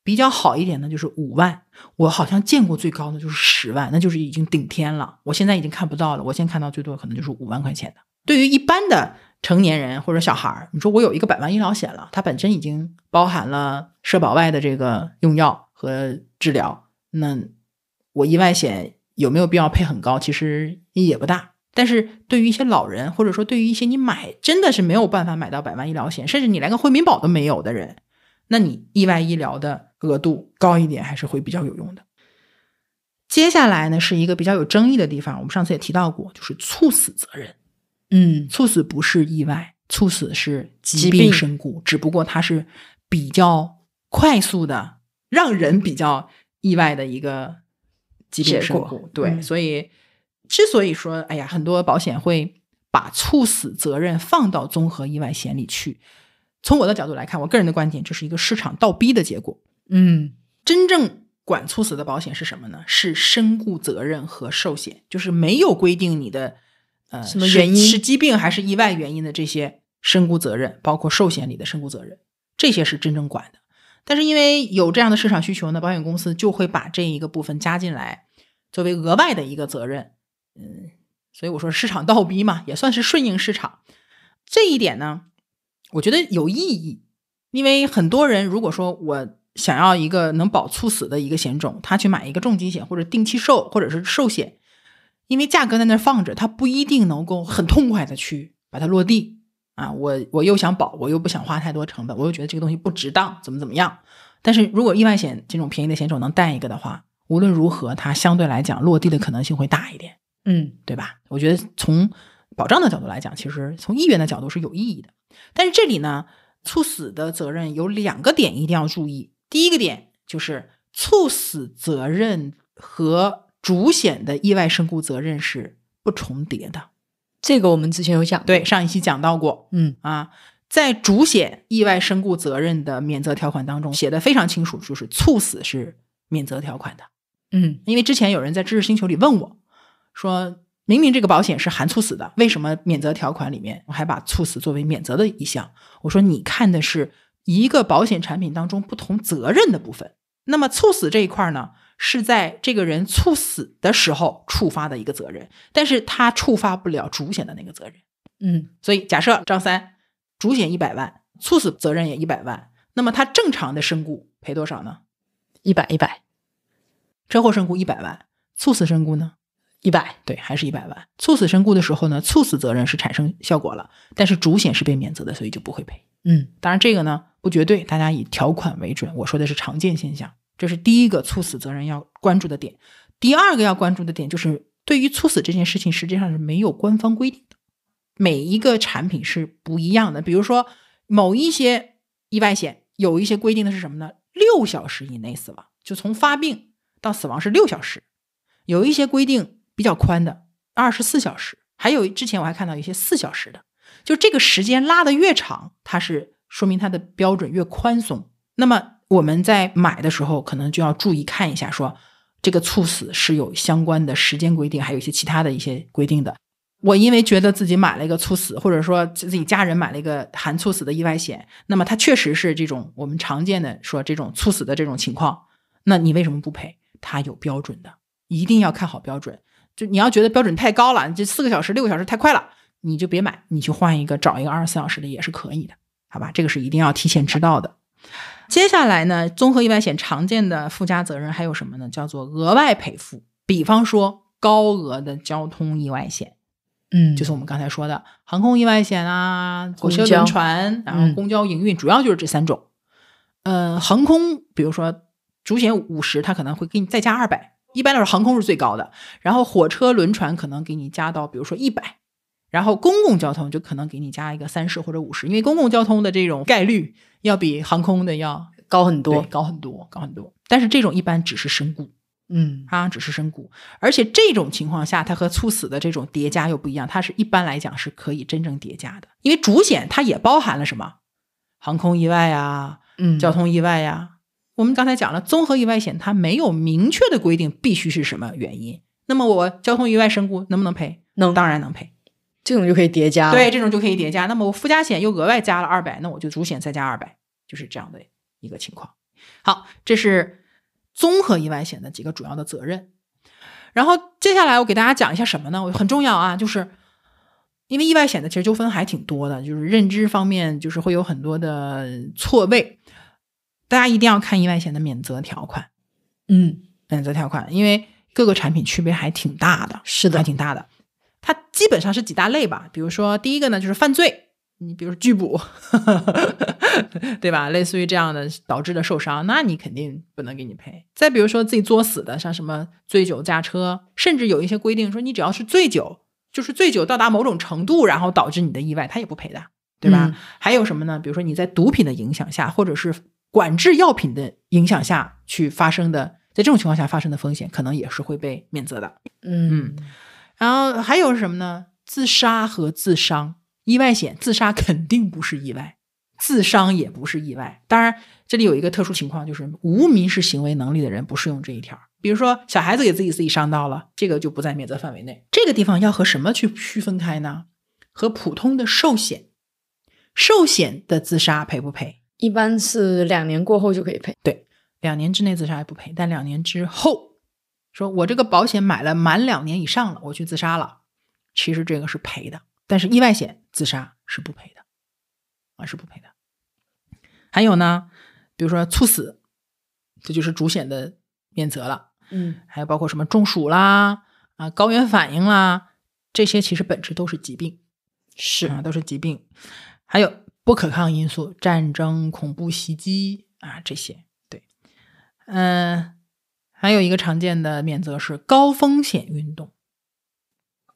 比较好一点的就是五万。我好像见过最高的就是十万，那就是已经顶天了。我现在已经看不到了，我现在看到最多可能就是五万块钱的对于一般的成年人或者小孩儿，你说我有一个百万医疗险了，它本身已经包含了社保外的这个用药和治疗，那我意外险有没有必要配很高？其实也不大。但是对于一些老人，或者说对于一些你买真的是没有办法买到百万医疗险，甚至你连个惠民保都没有的人，那你意外医疗的额度高一点还是会比较有用的。接下来呢，是一个比较有争议的地方，我们上次也提到过，就是猝死责任。嗯猝死不是意外，猝死是疾病身故，只不过它是比较快速的，让人比较意外的一个疾病身故。对，嗯所以之所以说，哎呀，很多保险会把猝死责任放到综合意外险里去，从我的角度来看，我个人的观点，这是一个市场倒逼的结果。嗯真正管猝死的保险是什么呢？是身故责任和寿险，就是没有规定你的呃什么原因是疾病还是意外原因的这些身故责任，包括寿险里的身故责任，这些是真正管的。但是因为有这样的市场需求呢，保险公司就会把这一个部分加进来，作为额外的一个责任。嗯，所以我说市场倒逼嘛，也算是顺应市场。这一点呢，我觉得有意义，因为很多人如果说我想要一个能保猝死的一个险种，他去买一个重疾险或者定期寿或者是寿险，因为价格在那放着，他不一定能够很痛快的去把它落地啊。我我又想保，我又不想花太多成本，我又觉得这个东西不值当，怎么怎么样。但是如果意外险这种便宜的险种能带一个的话，无论如何，它相对来讲落地的可能性会大一点。嗯对吧？我觉得从保障的角度来讲，其实从意愿的角度是有意义的。但是这里呢，猝死的责任有两个点一定要注意。第一个点就是猝死责任和主险的意外身故责任是不重叠的。这个我们之前有讲，对，上一期讲到过嗯啊，在主险意外身故责任的免责条款当中写的非常清楚，就是猝死是免责条款的。嗯因为之前有人在知识星球里问我，说明明这个保险是含猝死的，为什么免责条款里面我还把猝死作为免责的一项？我说你看的是一个保险产品当中不同责任的部分。那么猝死这一块呢，是在这个人猝死的时候触发的一个责任，但是他触发不了主险的那个责任。嗯所以假设张三主险一百万，猝死责任也一百万，那么他正常的身故赔多少呢？一百一百车祸身故一百万，猝死身故呢？一百，对，还是一百万。猝死身故的时候呢，猝死责任是产生效果了，但是主险是被免责的，所以就不会赔。嗯当然，这个呢不绝对，大家以条款为准。我说的是常见现象，这是第一个猝死责任要关注的点。第二个要关注的点就是，对于猝死这件事情，实际上是没有官方规定的，每一个产品是不一样的。比如说，某一些意外险有一些规定的是什么呢？六小时以内死亡，就从发病到死亡是六小时。有一些规定比较宽的，二十四小时，还有之前我还看到一些四小时的。就这个时间拉得越长，它是说明它的标准越宽松。那么我们在买的时候，可能就要注意看一下说，这个猝死是有相关的时间规定，还有一些其他的一些规定的。我因为觉得自己买了一个猝死，或者说自己家人买了一个含猝死的意外险，那么它确实是这种我们常见的说这种猝死的这种情况，那你为什么不赔？它有标准的，一定要看好标准。就你要觉得标准太高了，这四个小时、六个小时太快了，你就别买，你去换一个，找一个二十四小时的也是可以的，好吧？这个是一定要提前知道的。接下来呢，综合意外险常见的附加责任还有什么呢？叫做额外赔付，比方说高额的交通意外险，嗯，就是我们刚才说的航空意外险啊、火车、轮船，然后嗯公交营运，主要就是这三种。呃，航空，比如说主险五十，它可能会给你再加二百，一般来说航空是最高的，然后火车、轮船可能给你加到比如说一百，然后公共交通就可能给你加一个三十或者五十，因为公共交通的这种概率要比航空的要高很多，高很多，高很多。但是这种一般只是身故，嗯啊只是身故，而且这种情况下，它和猝死的这种叠加又不一样，它是一般来讲是可以真正叠加的，因为主险它也包含了什么航空意外呀、嗯，交通意外呀。我们刚才讲了，综合意外险它没有明确的规定必须是什么原因，那么我交通意外身故能不能赔？能当然能赔。这种就可以叠加，对，这种就可以叠加。那么我附加险又额外加了二百，那我就主险再加二百，就是这样的一个情况。好，这是综合意外险的几个主要的责任。然后接下来我给大家讲一下什么呢？我很重要啊，就是因为意外险的其实纠纷还挺多的，就是认知方面就是会有很多的错位，大家一定要看意外险的免责条款。嗯，免责条款，因为各个产品区别还挺大的，是的还挺大的。它基本上是几大类吧，比如说第一个呢就是犯罪，你比如说拒捕，对吧？类似于这样的导致的受伤，那你肯定不能给你赔。再比如说自己作死的，像什么醉酒驾车，甚至有一些规定说你只要是醉酒，就是醉酒到达某种程度，然后导致你的意外，他也不赔的，对吧？嗯还有什么呢？比如说你在毒品的影响下，或者是管制药品的影响下去发生的，在这种情况下发生的风险，可能也是会被免责的。嗯然后还有什么呢？自杀和自伤，意外险自杀肯定不是意外，自伤也不是意外。当然，这里有一个特殊情况，就是无民事行为能力的人不适用这一条。比如说小孩子给自己自己伤到了，这个就不在免责范围内。这个地方要和什么去区分开呢？和普通的寿险，寿险的自杀赔不赔？一般是两年过后就可以赔。对两年之内自杀也不赔，但两年之后，说我这个保险买了满两年以上了，我去自杀了，其实这个是赔的。但是意外险自杀是不赔的，啊是不赔的。还有呢，比如说猝死，这就是主险的免责了。嗯还有包括什么中暑啦、啊高原反应啦，这些其实本质都是疾病。是啊，都是疾病，还有不可抗因素，战争、恐怖袭击啊，这些对，嗯、还有一个常见的免责是高风险运动，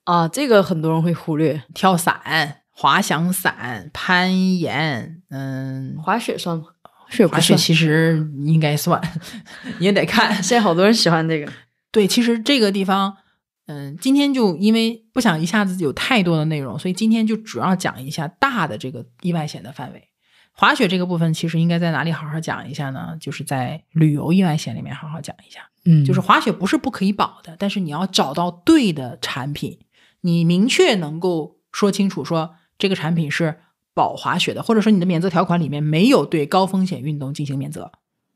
啊，这个很多人会忽略。跳伞、滑翔伞、攀岩，嗯，滑雪算吗？滑雪滑雪。其实应该算，也得看。现在好多人喜欢这个。对，其实这个地方，嗯，今天就因为不想一下子有太多的内容，所以今天就主要讲一下大的这个意外险的范围。滑雪这个部分其实应该在哪里好好讲一下呢？就是在旅游意外险里面好好讲一下。嗯就是滑雪不是不可以保的，但是你要找到对的产品，你明确能够说清楚说这个产品是保滑雪的，或者说你的免责条款里面没有对高风险运动进行免责。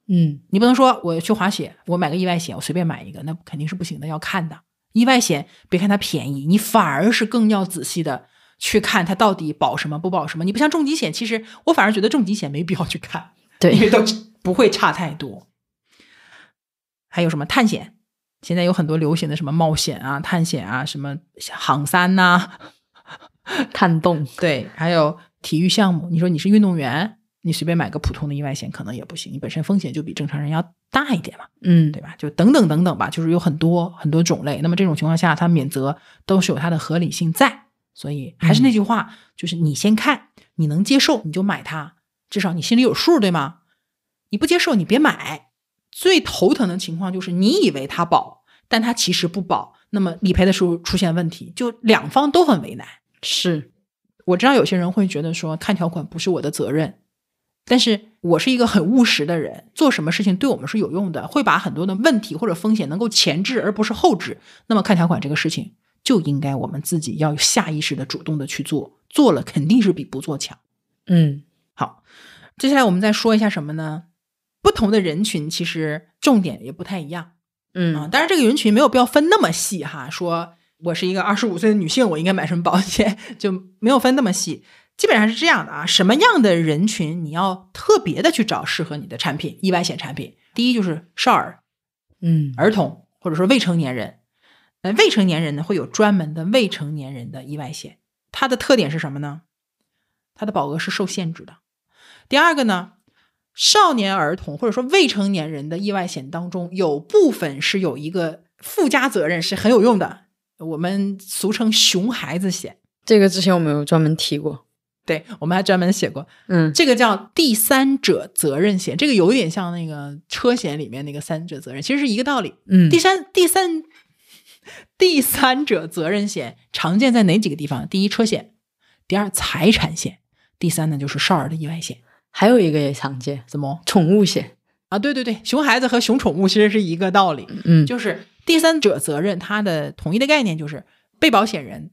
嗯你不能说我去滑雪，我买个意外险，我随便买一个，那肯定是不行的，要看的。意外险别看它便宜，你反而是更要仔细的去看它到底保什么不保什么。你不像重疾险，其实我反而觉得重疾险没必要去看，对因为，都不会差太多。还有什么探险？现在有很多流行的什么冒险啊、探险啊、什么航三呐、探洞。对，还有体育项目。你说你是运动员，你随便买个普通的意外险可能也不行，你本身风险就比正常人要大一点嘛，嗯对吧？就等等等等吧，就是有很多很多种类。那么这种情况下，它免责都是有它的合理性在。所以还是那句话，就是你先看，你能接受你就买它，至少你心里有数，对吗？你不接受你别买。最头疼的情况就是你以为它保，但它其实不保，那么理赔的时候出现问题，就两方都很为难。是，我知道有些人会觉得说看条款不是我的责任，但是我是一个很务实的人，做什么事情对我们是有用的，会把很多的问题或者风险能够前置而不是后置。那么看条款这个事情就应该我们自己要下意识的主动的去做，做了肯定是比不做强。嗯好，接下来我们再说一下什么呢？不同的人群其实重点也不太一样。啊，嗯当然这个人群没有必要分那么细哈，说我是一个二十五岁的女性，我应该买什么保险，就没有分那么细。基本上是这样的啊，什么样的人群你要特别的去找适合你的产品，意外险产品。第一就是少儿、嗯儿童或者说未成年人。呃未成年人呢，会有专门的未成年人的意外险，它的特点是什么呢？它的保额是受限制的。第二个呢，少年儿童或者说未成年人的意外险当中，有部分是有一个附加责任是很有用的，我们俗称“熊孩子险这个之前我们有专门提过。”。对，我们还专门写过，嗯这个叫第三者责任险，这个有点像那个车险里面那个三者责任，其实是一个道理。嗯第三、第三、第三者责任险常见在哪几个地方？第一，车险；第二，财产险；第三呢，就是少儿的意外险。还有一个也常见，怎么宠物险。啊？对对对，熊孩子和熊宠物其实是一个道理，嗯就是第三者责任，它的统一的概念就是被保险人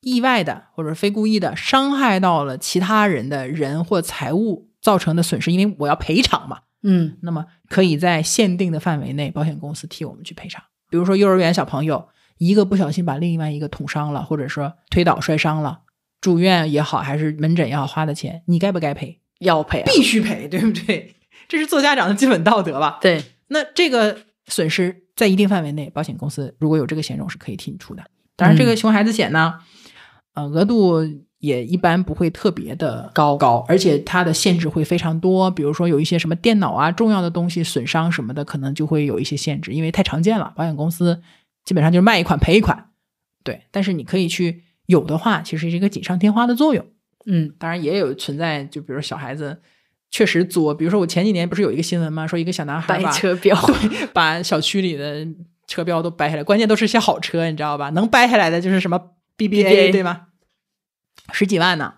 意外的或者非故意的伤害到了其他人的人或财物造成的损失，因为我要赔偿嘛。嗯那么可以在限定的范围内，保险公司替我们去赔偿。比如说幼儿园小朋友一个不小心把另外一个捅伤了，或者说推倒摔伤了，住院也好，还是门诊也好，花的钱你该不该赔？要赔、啊，必须赔，对不对？这是做家长的基本道德吧？对，那这个损失在一定范围内，保险公司如果有这个险种是可以替你出的。当然，这个熊孩子险呢，呃，额度也一般不会特别的高高，而且它的限制会非常多。比如说有一些什么电脑啊、重要的东西损伤什么的，可能就会有一些限制，因为太常见了。保险公司基本上就是卖一款赔一款，对。但是你可以去有的话，其实是一个锦上添花的作用。嗯当然也有存在，就比如小孩子确实作，比如说我前几年不是有一个新闻吗？说一个小男孩掰把车标，对，把小区里的车标都掰下来，关键都是些好车，你知道吧？能掰下来的就是什么 BBA，BBA 对吗？十几万呢，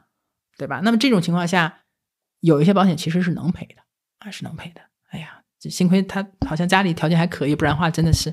对吧？那么这种情况下，有一些保险其实是能赔的啊，是能赔的。哎呀，这幸亏他好像家里条件还可以，不然的话真的是，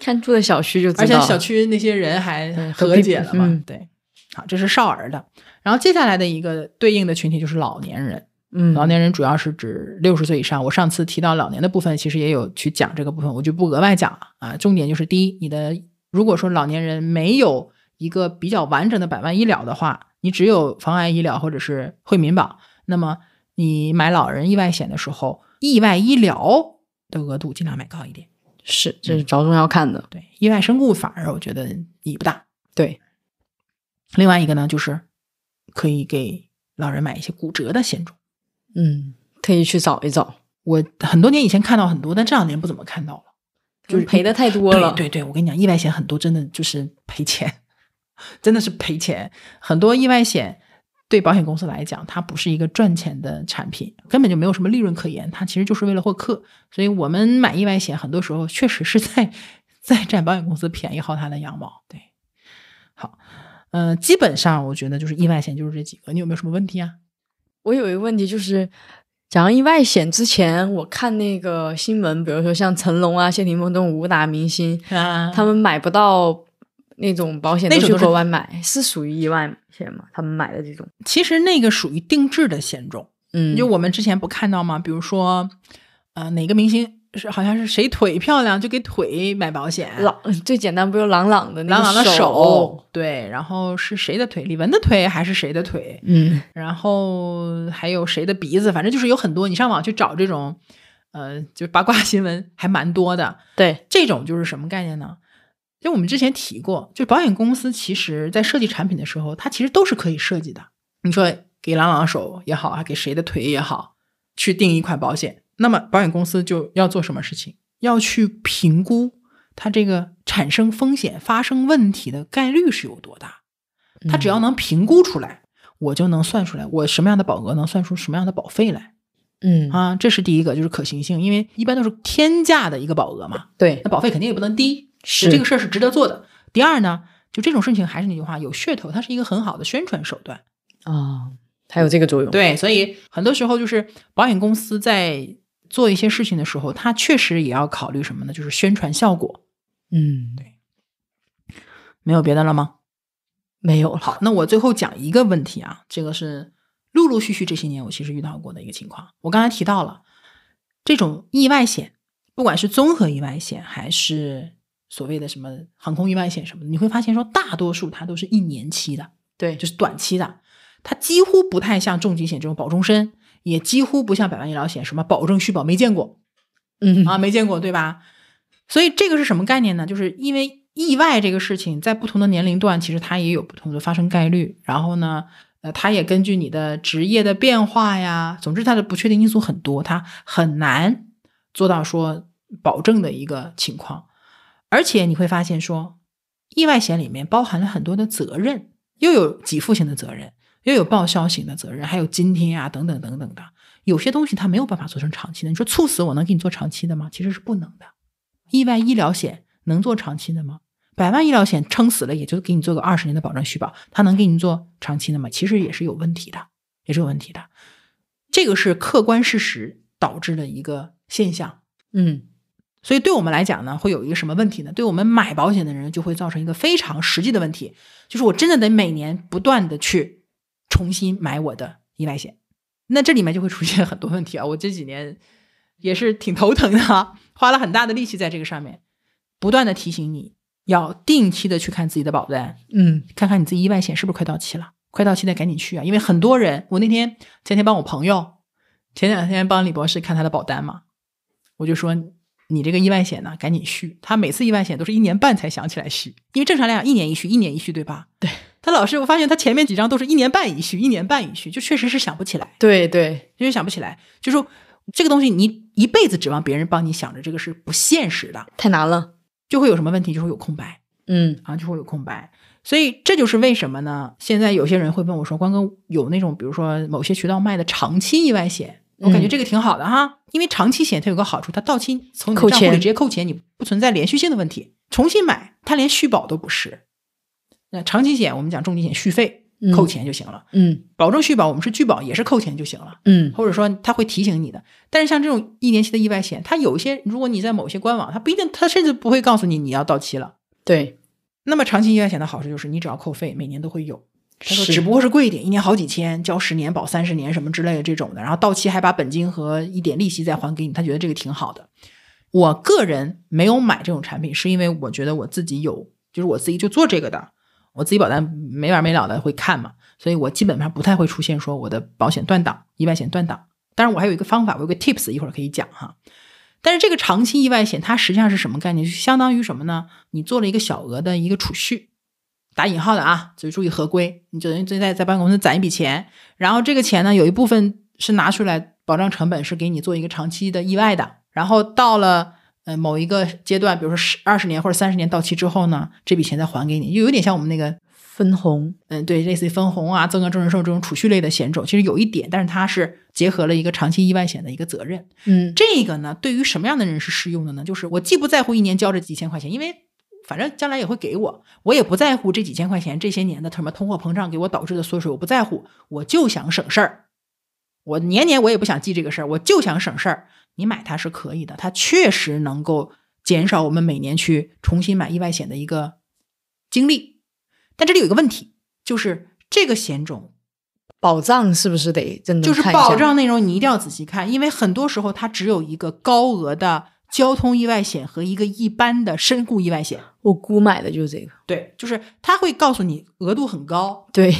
看住的小区就知道，而且小区那些人还和解了嘛，嗯对。好，这是少儿的，然后接下来的一个对应的群体就是老年人。嗯，老年人主要是指六十岁以上。我上次提到老年的部分，其实也有去讲这个部分，我就不额外讲了啊。重点就是第一，你的如果说老年人没有一个比较完整的百万医疗的话，你只有防癌医疗或者是惠民保，那么你买老人意外险的时候，意外医疗的额度尽量买高一点。是这是着重要看的，对，意外身故反而我觉得意义不大。对，另外一个呢，就是可以给老人买一些骨折的险种。嗯，特意去找一找，我很多年以前看到很多，但这两年不怎么看到了。就是赔的太多了，对对对，我跟你讲，意外险很多真的就是赔钱，真的是赔钱。很多意外险对保险公司来讲，它不是一个赚钱的产品，根本就没有什么利润可言，它其实就是为了获客。所以我们买意外险，很多时候确实是在在占保险公司便宜，薅它的羊毛。对，好，呃，基本上我觉得就是意外险就是这几个，你有没有什么问题啊？我有一个问题就是，讲到意外险之前，我看那个新闻，比如说像成龙啊、谢霆锋这种武打明星，啊他们买不到那种保险，那种就是国外买，是属于意外险吗？他们买的这种，其实那个属于定制的险种。嗯，就我们之前不看到吗？比如说，呃，哪个明星是好像是谁腿漂亮就给腿买保险，朗最简单不就朗朗的那朗朗的手，对，然后是谁的腿？李玟的腿还是谁的腿？嗯 然后还有谁的鼻子？反正就是有很多，你上网去找这种，呃，就八卦新闻还蛮多的。对，这种就是什么概念呢？就我们之前提过，就保险公司其实在设计产品的时候，它其实都是可以设计的。你说给朗朗的手也好啊，给谁的腿也好，去定一款保险，那么保险公司就要做什么事情？要去评估它这个产生风险、发生问题的概率是有多大。它只要能评估出来，我就能算出来我什么样的保额能算出什么样的保费来嗯啊。这是第一个，就是可行性，因为一般都是天价的一个保额嘛。对那保费肯定也不能低，是这个事儿是值得做的。第二呢，就这种事情还是那句话，有噱头，它是一个很好的宣传手段。啊，它有这个作用，对，所以很多时候就是保险公司在做一些事情的时候，它确实也要考虑什么呢？就是宣传效果。嗯，对没有别的了吗？没有了，好，那我最后讲一个问题啊，这个是陆陆续续这些年我其实遇到过的一个情况。我刚才提到了这种意外险，不管是综合意外险还是所谓的什么航空意外险什么的，你会发现说大多数它都是一年期的，对，就是短期的，它几乎不太像重疾险这种保终身，也几乎不像百万医疗险什么保证续保没见过嗯啊，没见过对吧？所以这个是什么概念呢？就是因为意外这个事情在不同的年龄段，其实它也有不同的发生概率。然后呢，呃，它也根据你的职业的变化呀，总之它的不确定因素很多，它很难做到说保证的一个情况。而且你会发现说，意外险里面包含了很多的责任，又有给付型的责任，又有报销型的责任，还有津贴啊等等等等的。有些东西它没有办法做成长期的。你说猝死我能给你做长期的吗？其实是不能的。意外医疗险能做长期的吗？百万医疗险撑死了也就给你做个二十年的保证续保，它能给你做长期的吗？其实也是有问题的，也是有问题的。这个是客观事实导致的一个现象。嗯所以对我们来讲呢，会有一个什么问题呢？对我们买保险的人就会造成一个非常实际的问题，就是我真的得每年不断的去重新买我的意外险。那这里面就会出现很多问题啊！我这几年也是挺头疼的啊，花了很大的力气在这个上面，不断的提醒你要定期的去看自己的保单，嗯看看你自己意外险是不是快到期了，快到期的赶紧去啊！因为很多人，我那天前天帮我朋友，前两天帮李博士看他的保单嘛，我就说你这个意外险呢，赶紧续。他每次意外险都是一年半才想起来续，因为正常来讲一年一续，一年一续，对吧？对。他老是我发现他前面几张都是一年半一续，一年半一续，就确实是想不起来，对对，就是想不起来，就说这个东西你一辈子指望别人帮你想着这个是不现实的，太难了。就会有什么问题，就会有空白。嗯啊，就会有空白。所以这就是为什么呢？现在有些人会问我说：“关哥，有那种比如说某些渠道卖的长期意外险，我感觉嗯这个挺好的哈，因为长期险它有个好处，它到期从你账户里直接扣钱，你不存在连续性的问题。重新买，它连续保都不是。那长期险我们讲重疾险续费嗯扣钱就行了，嗯保证续保我们是拒保也是扣钱就行了。嗯或者说他会提醒你的。但是像这种一年期的意外险，它有一些，如果你在某些官网，它不一定，它甚至不会告诉你你要到期了。对，那么长期意外险的好处就是你只要扣费，每年都会有。他说只不过是贵一点，一年好几千，交十年保三十年什么之类的这种的，然后到期还把本金和一点利息再还给你，他觉得这个挺好的。我个人没有买这种产品，是因为我觉得我自己有，就是我自己就做这个的，我自己保单没完没了的会看嘛，所以我基本上不太会出现说我的保险断档、意外险断档。当然，我还有一个方法，我有个 tips，一会儿可以讲哈。但是这个长期意外险，它实际上是什么概念？就相当于什么呢？你做了一个小额的一个储蓄，打引号的啊，就注意合规。你就等于在在办公司攒一笔钱，然后这个钱呢，有一部分是拿出来保障成本，是给你做一个长期的意外的。然后到了呃某一个阶段，比如说十二十年或者三十年到期之后呢，这笔钱再还给你，就有点像我们那个分红。嗯，对，类似于分红啊、增额终身寿这种储蓄类的险种，其实有一点，但是它是结合了一个长期意外险的一个责任。嗯这个呢，对于什么样的人是适用的呢？就是我既不在乎一年交这几千块钱，因为反正将来也会给我，我也不在乎这几千块钱这些年的什么通货膨胀给我导致的缩水，我不在乎，我就想省事儿。我年年我也不想记这个事儿，我就想省事儿。你买它是可以的，它确实能够减少我们每年去重新买意外险的一个经历。但这里有一个问题，就是这个险种保障是不是得真的就是保障内容你一定要仔细看，因为很多时候它只有一个高额的交通意外险和一个一般的身故意外险。我姑买的就是这个。对，就是他会告诉你额度很高，对，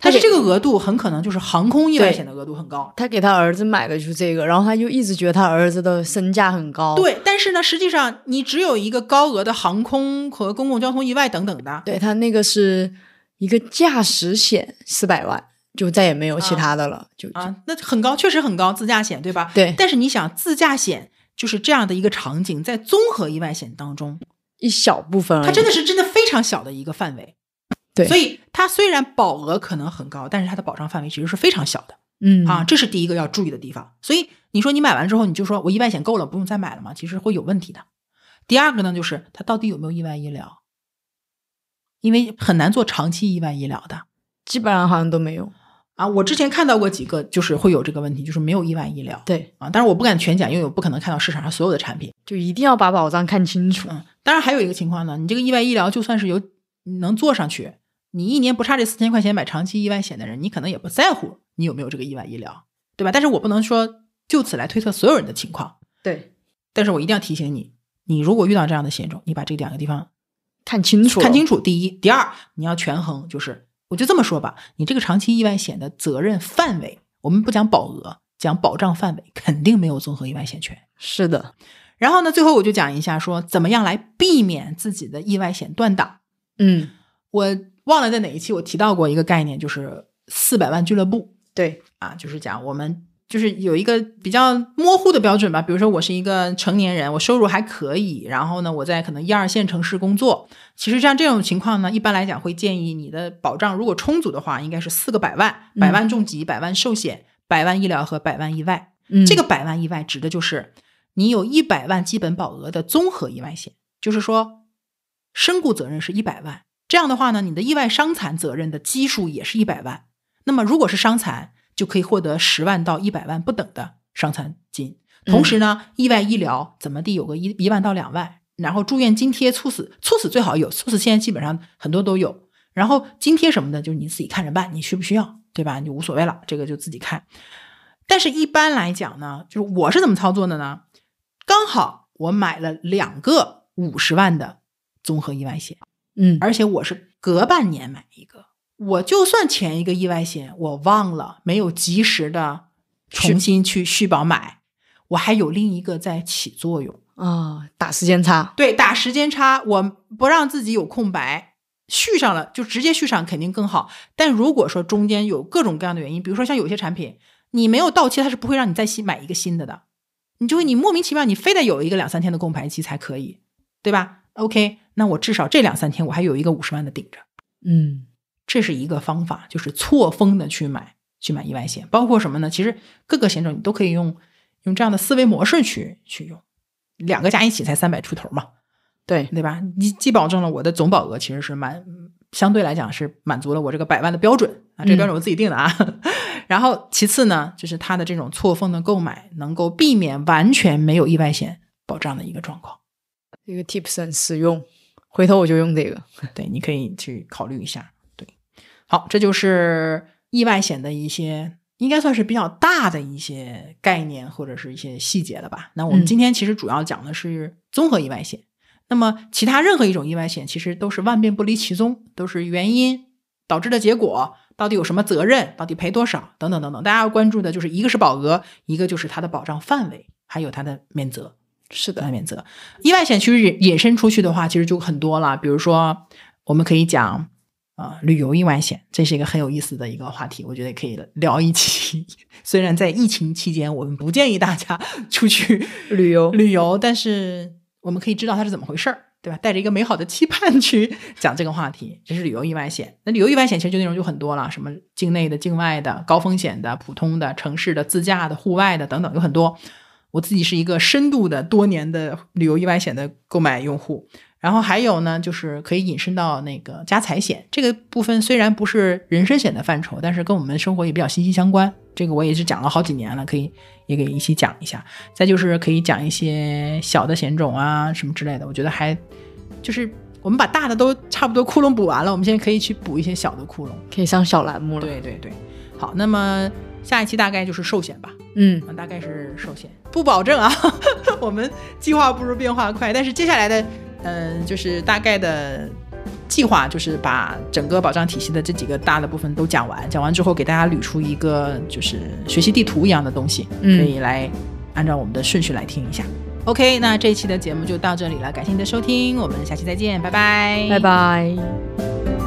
但是这个额度很可能就是航空意外险的额度很高。他给他儿子买的就是这个，然后他就一直觉得他儿子的身价很高。对，但是呢，实际上你只有一个高额的航空和公共交通意外等等的，对他那个是一个驾驶险四百万，就再也没有其他的了。就就啊，那很高，确实很高，自驾险对吧？对但是你想，自驾险就是这样的一个场景，在综合意外险当中，一小部分而已。它真的是真的非常小的一个范围。对所以它虽然保额可能很高，但是它的保障范围其实是非常小的嗯啊，这是第一个要注意的地方。所以你说你买完之后，你就说我意外险够了，不用再买了吗？其实会有问题的。第二个呢，就是它到底有没有意外医疗？因为很难做长期意外医疗的基本上好像都没有。啊。我之前看到过几个，就是会有这个问题，就是没有意外医疗对，啊。但是我不敢全讲，因为我不可能看到市场上所有的产品。就一定要把保障看清楚。嗯，当然还有一个情况呢，你这个意外医疗就算是有能做上去，你一年不差这四千块钱买长期意外险的人，你可能也不在乎你有没有这个意外医疗，对吧？但是我不能说就此来推测所有人的情况，对，但是我一定要提醒你，你如果遇到这样的险种，你把这两个地方看清楚，看清楚。第一，第二，你要权衡，就是我就这么说吧，你这个长期意外险的责任范围，我们不讲保额，讲保障范围，肯定没有综合意外险权。是的，然后呢，最后我就讲一下说，怎么样来避免自己的意外险断档。嗯，我忘了在哪一期我提到过一个概念，就是四百万俱乐部对，啊，就是讲我们就是有一个比较模糊的标准吧。比如说，我是一个成年人，我收入还可以，然后呢，我在可能一二线城市工作。其实像这种情况呢，一般来讲会建议你的保障如果充足的话，应该是四个百万：嗯百万重疾、百万寿险、百万医疗和百万意外。嗯，这个百万意外指的就是你有一百万基本保额的综合意外险，就是说身故责任是一百万，这样的话呢，你的意外伤残责任的基数也是一百万。那么如果是伤残，就可以获得十万到一百万不等的伤残金。同时呢，意外医疗怎么地有个一一万到两万，然后住院津贴、猝死，猝死最好有，猝死现在基本上很多都有。然后津贴什么的，就是你自己看着办，你需不需要，对吧？你就无所谓了，这个就自己看。但是，一般来讲呢，就是我是怎么操作的呢？刚好我买了两个五十万的综合意外险，嗯，而且我是隔半年买一个。我就算前一个意外险我忘了，没有及时的重新去续保买，我还有另一个在起作用。啊，打时间差，对，打时间差，我不让自己有空白，续上了就直接续上肯定更好。但如果说中间有各种各样的原因，比如说像有些产品你没有到期，它是不会让你再新买一个新的的，你就会你莫名其妙，你非得有一个两三天的空白期才可以，对吧？OK，那我至少这两三天我还有一个五十万的顶着，嗯这是一个方法，就是错峰的去买去买意外险，包括什么呢？其实各个险种你都可以用用这样的思维模式去去用，两个加一起才三百出头嘛。对，对吧？你既保证了我的总保额其实是满，相对来讲是满足了我这个百万的标准啊，这个标准我自己定的啊。然后其次呢，就是它的这种错峰的购买，能够避免完全没有意外险保障的一个状况。这个 tips 很实用，回头我就用这个。对，你可以去考虑一下。对，好，这就是意外险的一些，应该算是比较大的一些概念或者是一些细节了吧。那我们嗯今天其实主要讲的是综合意外险。那么其他任何一种意外险，其实都是万变不离其宗，都是原因导致的结果，到底有什么责任，到底赔多少，等等等等。大家要关注的就是一个是保额，一个就是它的保障范围，还有它的免责。是的，免责。意外险其实引引申出去的话，其实就很多了。比如说，我们可以讲啊、呃旅游意外险，这是一个很有意思的一个话题，我觉得也可以聊一期。虽然在疫情期间，我们不建议大家 出去旅游旅游，但是我们可以知道它是怎么回事儿，对吧？带着一个美好的期盼去讲这个话题，这是旅游意外险。那旅游意外险其实就内容就很多了，什么境内的、境外的、高风险的、普通的、城市的、自驾的、户外的等等，有很多。我自己是一个深度的多年的旅游意外险的购买用户，然后还有呢，就是可以引申到那个家财险这个部分，虽然不是人身险的范畴，但是跟我们生活也比较息息相关。这个我也是讲了好几年了，可以也给一起讲一下。再就是可以讲一些小的险种啊什么之类的，我觉得还就是我们把大的都差不多窟窿补完了，我们现在可以去补一些小的窟窿。可以上小栏目了。，对对对，好，那么下一期大概就是寿险吧。嗯，啊，大概是寿险，不保证啊。我们计划不如变化快，但是接下来的，嗯、就是大概的计划，就是把整个保障体系的这几个大的部分都讲完。讲完之后，给大家捋出一个就是学习地图一样的东西，嗯可以来按照我们的顺序来听一下。OK，那这一期的节目就到这里了，感谢你的收听，我们下期再见，拜拜，拜拜。